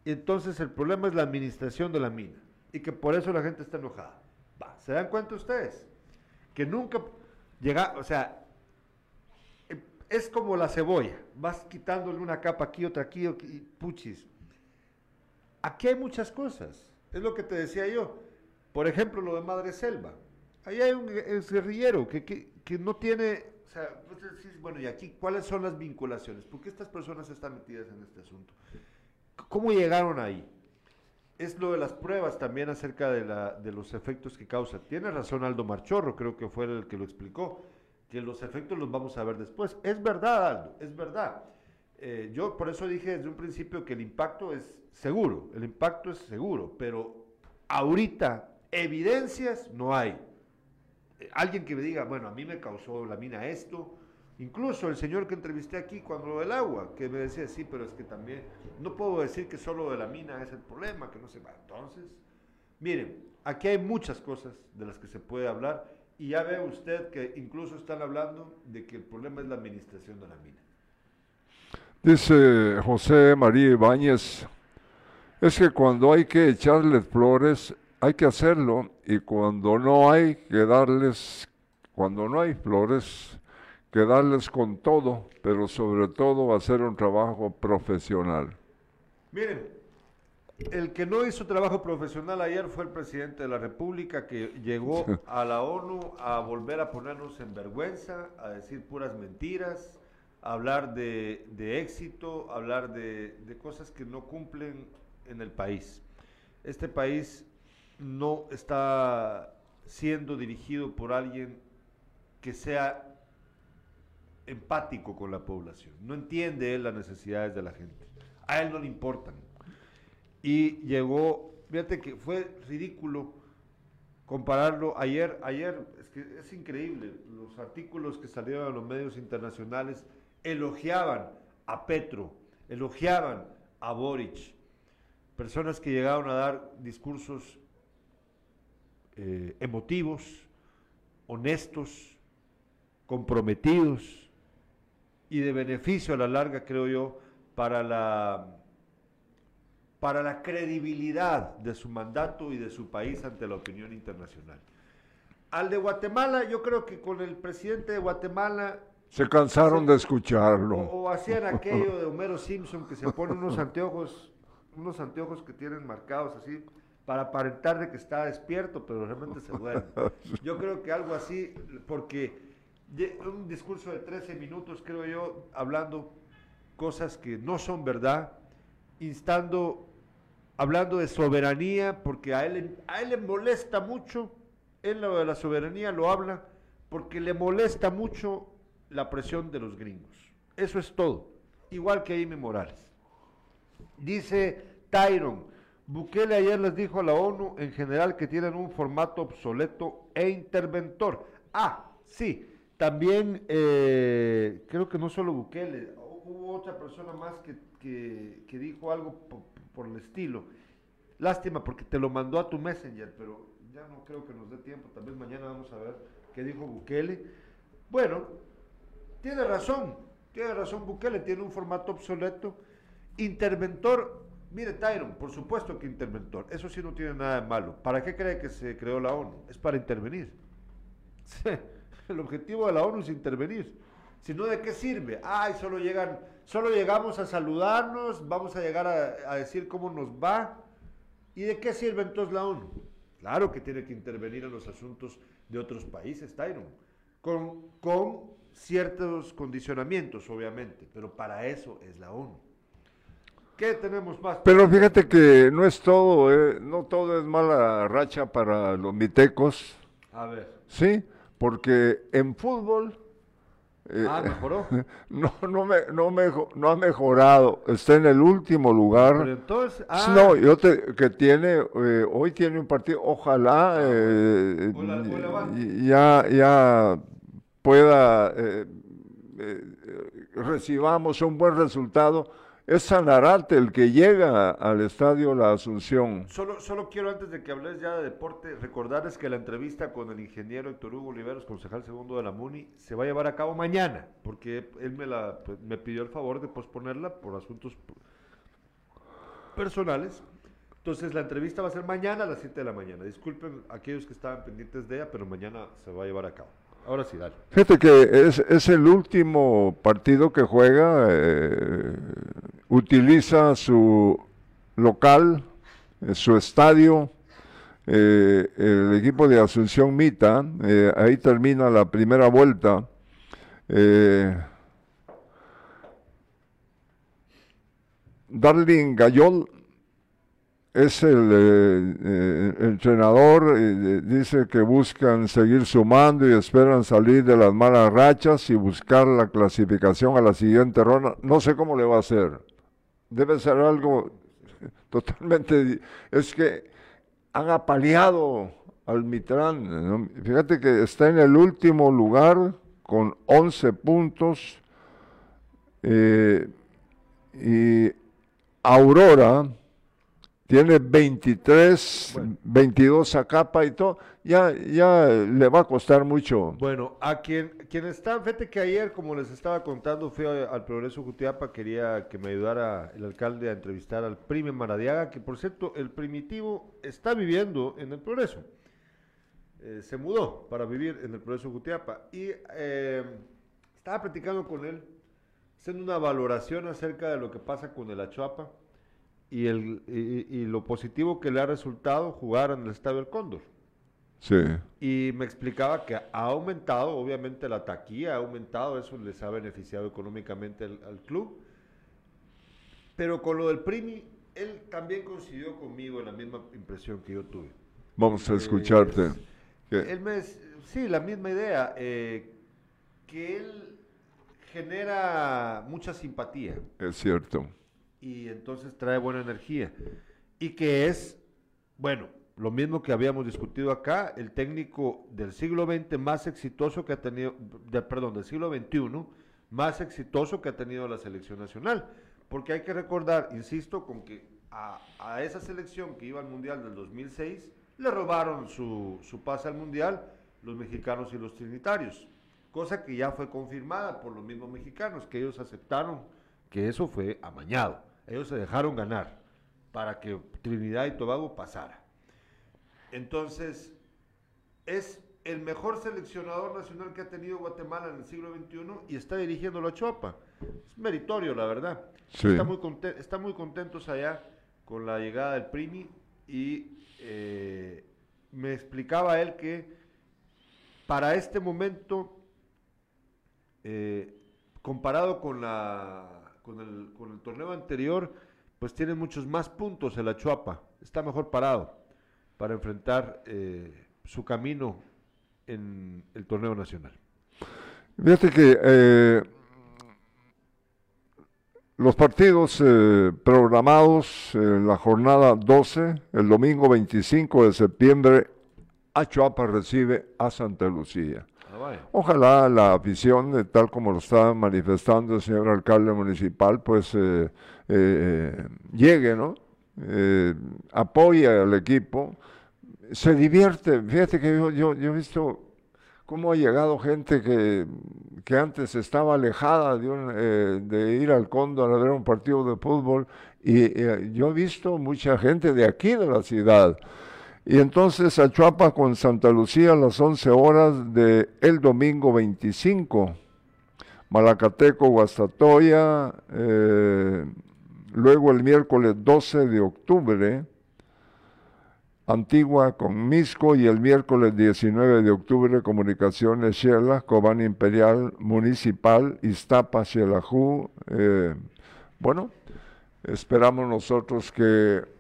Y entonces el problema es la administración de la mina. Y que por eso la gente está enojada. Va, ¿se dan cuenta ustedes? Que nunca llega, o sea, eh, es como la cebolla. Vas quitándole una capa aquí, otra aquí, y puchis. Aquí hay muchas cosas. Es lo que te decía yo. Por ejemplo, lo de Madre Selva. Ahí hay un guerrillero que, que, que no tiene, o sea, decís, bueno, y aquí, ¿cuáles son las vinculaciones? ¿Por qué estas personas están metidas en este asunto? ¿Cómo llegaron ahí? Es lo de las pruebas también acerca de, la, de los efectos que causa. Tiene razón Aldo Marchorro, creo que fue el que lo explicó, que los efectos los vamos a ver después. Es verdad, Aldo, es verdad. Eh, yo por eso dije desde un principio que el impacto es seguro, el impacto es seguro, pero ahorita evidencias no hay alguien que me diga, bueno, a mí me causó la mina esto, incluso el señor que entrevisté aquí cuando lo del agua, que me decía, sí, pero es que también, no puedo decir que solo de la mina es el problema, que no se va. Entonces, miren, aquí hay muchas cosas de las que se puede hablar y ya ve usted que incluso están hablando de que el problema es la administración de la mina. Dice José María Ibáñez, es que cuando hay que echarle flores hay que hacerlo y cuando no hay que darles, cuando no hay flores, que darles con todo, pero sobre todo hacer un trabajo profesional. Miren, el que no hizo trabajo profesional ayer fue el presidente de la República que llegó a la ONU a volver a ponernos en vergüenza, a decir puras mentiras, hablar de, de éxito, a hablar de, de cosas que no cumplen en el país. Este país no está siendo dirigido por alguien que sea empático con la población. No entiende él las necesidades de la gente. A él no le importan. Y llegó, fíjate que fue ridículo compararlo ayer, ayer, es que es increíble, los artículos que salieron en los medios internacionales elogiaban a Petro, elogiaban a Boric, personas que llegaron a dar discursos eh, emotivos, honestos, comprometidos y de beneficio a la larga, creo yo, para la, para la credibilidad de su mandato y de su país ante la opinión internacional. Al de Guatemala, yo creo que con el presidente de Guatemala se cansaron de escucharlo. O, o, hacían aquello de Homero Simpson que se pone unos anteojos, unos anteojos que tienen marcados así para aparentar de que está despierto, pero realmente se duerme. Yo creo que algo así, porque un discurso de 13 minutos, creo yo, hablando cosas que no son verdad, instando, hablando de soberanía, porque a él, a él le molesta mucho, él lo de la soberanía lo habla, porque le molesta mucho la presión de los gringos. Eso es todo. Igual que Amy Morales. Dice Tyron, Bukele ayer les dijo a la ONU en general que tienen un formato obsoleto e interventor. Ah, sí, también eh, creo que no solo Bukele, hubo otra persona más que, que, dijo algo por, el estilo. Lástima porque te lo mandó a tu Messenger, pero ya no creo que nos dé tiempo. También mañana vamos a ver qué dijo Bukele. Bueno, tiene razón, tiene razón Bukele, tiene un formato obsoleto. Interventor, Mire, Tyron, por supuesto que interventor. Eso sí no tiene nada de malo. ¿Para qué cree que se creó la ONU? Es para intervenir. El objetivo de la ONU es intervenir. Si no, ¿de qué sirve? Ay, solo llegan, solo llegamos a saludarnos, vamos a llegar a, decir cómo nos va. ¿Y de qué sirve entonces la ONU? Claro que tiene que intervenir en los asuntos de otros países, Tyron, con, con ciertos condicionamientos, obviamente, pero para eso es la ONU. ¿Qué tenemos más? Pero fíjate que no es todo, eh, no todo es mala racha para los mitecos, A ver. ¿sí? Porque en fútbol eh, Ah, mejoró. no, no, me, no, mejo- no ha mejorado, está en el último Pero lugar. entonces, ah, No, yo te, que tiene, eh, hoy tiene un partido, ojalá eh, Hoy la- hoy la va. y- ya, ya pueda, eh, eh, recibamos un buen resultado. Es Sanarate el que llega al estadio La Asunción. Solo, solo quiero, antes de que hables ya de deporte, recordarles que la entrevista con el ingeniero Héctor Hugo Oliveros, concejal segundo de la MUNI, se va a llevar a cabo mañana, porque él me, la, pues, me pidió el favor de posponerla por asuntos personales. Entonces, la entrevista va a ser mañana a las 7 de la mañana. Disculpen aquellos que estaban pendientes de ella, pero mañana se va a llevar a cabo. Ahora sí, dale. Fíjate que es, el último partido que juega, eh, utiliza su local, eh, su estadio, eh, el equipo de Asunción Mita, ahí termina la primera vuelta. Darling Gayol es el eh, eh, entrenador, eh, dice que buscan seguir sumando y esperan salir de las malas rachas y buscar la clasificación a la siguiente ronda. No sé cómo le va a hacer. Debe ser algo totalmente... Es que han apaleado al Mitrán. ¿no? Fíjate que está en el último lugar con 11 puntos. y Aurora tiene 23, Bueno. 22 a capa y todo, ya, ya le va a costar mucho. Bueno, a quien, quien está, fíjate que ayer, como les estaba contando, fui a- al Progreso Jutiapa, quería que me ayudara el alcalde a entrevistar al Prime Maradiaga, que por cierto, el primitivo está viviendo en el Progreso. Eh, se mudó para vivir en el Progreso Jutiapa y eh, estaba platicando con él, haciendo una valoración acerca de lo que pasa con el Achuapa y, el, y- y lo positivo que le ha resultado jugar en el Estadio El Cóndor. Sí, Y me explicaba que ha aumentado, obviamente la taquilla ha aumentado, eso les ha beneficiado económicamente al, al club. Pero con lo del Primi, él también coincidió conmigo en la misma impresión que yo tuve. vamos a Eh, escucharte. Él me, sí, la misma idea, eh, que él genera mucha simpatía Es cierto. Y entonces trae buena energía. Y que es, bueno, lo mismo que habíamos discutido acá, el técnico del siglo XX más exitoso que ha tenido, de- perdón, del siglo XXI, más exitoso que ha tenido la selección nacional. Porque hay que recordar, insisto, con que a, a esa selección que iba al Mundial del 2006, le robaron su, su pase al Mundial los mexicanos y los trinitarios. Cosa que ya fue confirmada por los mismos mexicanos, que ellos aceptaron que eso fue amañado. Ellos se dejaron ganar para que Trinidad y Tobago pasara. Entonces, es el mejor seleccionador nacional que ha tenido Guatemala en el siglo XXI y está dirigiéndolo a Chuapa. Es meritorio, la verdad. Sí. Está, muy conte- está muy contentos allá con la llegada del Primi y eh, me explicaba él que para este momento, eh, comparado con, la, con, el, con el torneo anterior, pues tiene muchos más puntos el Achuapa. Está mejor parado para enfrentar eh, su camino en el torneo nacional. Fíjate que eh, los partidos eh, programados en la jornada 12, el domingo 25 de septiembre, Achuapa recibe a Santa Lucía. Ojalá la afición, eh, tal como lo está manifestando el señor alcalde municipal, pues eh, eh, llegue, ¿no? Apoya al equipo, se divierte. Fíjate que yo, yo, yo he visto cómo ha llegado gente que, que antes estaba alejada de, un, eh, de ir al Cóndor a ver un partido de fútbol y yo he visto mucha gente de aquí de la ciudad. Y entonces a con Santa Lucía a las 11 horas de el domingo 25. Malacateco, Guastatoya, eh, luego el miércoles 12 de octubre, Antigua con Misco y el miércoles 19 de octubre Comunicaciones Shela, Cobán Imperial Municipal, Iztapa, Xelajú. Eh, bueno, esperamos nosotros que,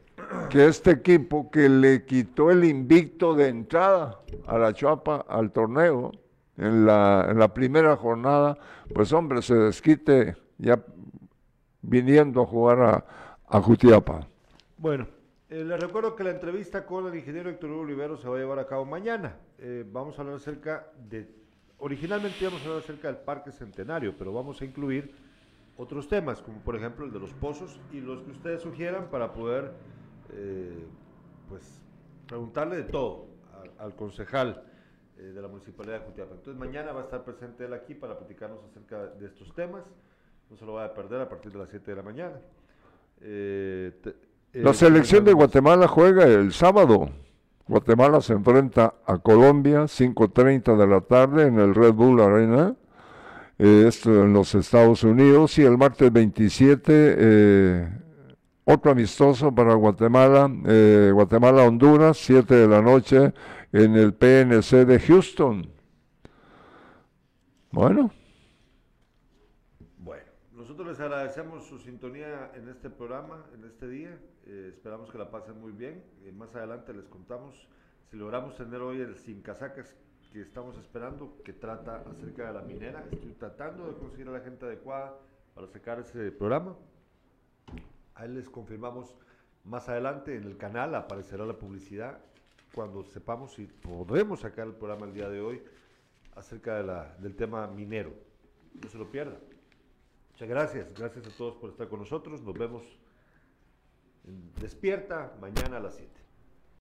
que este equipo que le quitó el invicto de entrada a la Chuapa, al torneo, en la, primera jornada, pues hombre, se desquite ya viniendo a jugar a, a Jutiapa. Bueno, eh, les recuerdo que la entrevista con el ingeniero Héctor Olivero se va a llevar a cabo mañana. Eh, vamos a hablar acerca de, originalmente íbamos a hablar acerca del Parque Centenario, pero vamos a incluir otros temas, como por ejemplo el de los pozos y los que ustedes sugieran para poder, eh, pues, preguntarle de todo al, al concejal eh, de la Municipalidad de Jutiapa. Entonces mañana va a estar presente él aquí para platicarnos acerca de estos temas. No se lo va a perder a partir de las 7 de la mañana. Eh, La selección de Guatemala juega el sábado. Guatemala se enfrenta a Colombia, 5.30 de la tarde en el Red Bull Arena. Esto en los Estados Unidos. Y el martes 27, eh, otro amistoso para Guatemala. eh, Guatemala-Honduras, 7 de la noche en el PNC de Houston. Bueno, Bueno, nosotros les agradecemos su sintonía en este programa, en este día. Eh, esperamos que la pasen muy bien. Eh, más adelante les contamos si logramos tener hoy el sin casacas que estamos esperando, que trata acerca de la minera. Estoy tratando de conseguir a la gente adecuada para sacar ese programa. Ahí les confirmamos más adelante en el canal, aparecerá la publicidad cuando sepamos si podremos sacar el programa el día de hoy acerca del tema minero. No se lo pierda. Muchas gracias. Gracias a todos por estar con nosotros. Nos vemos en Despierta mañana a las 7.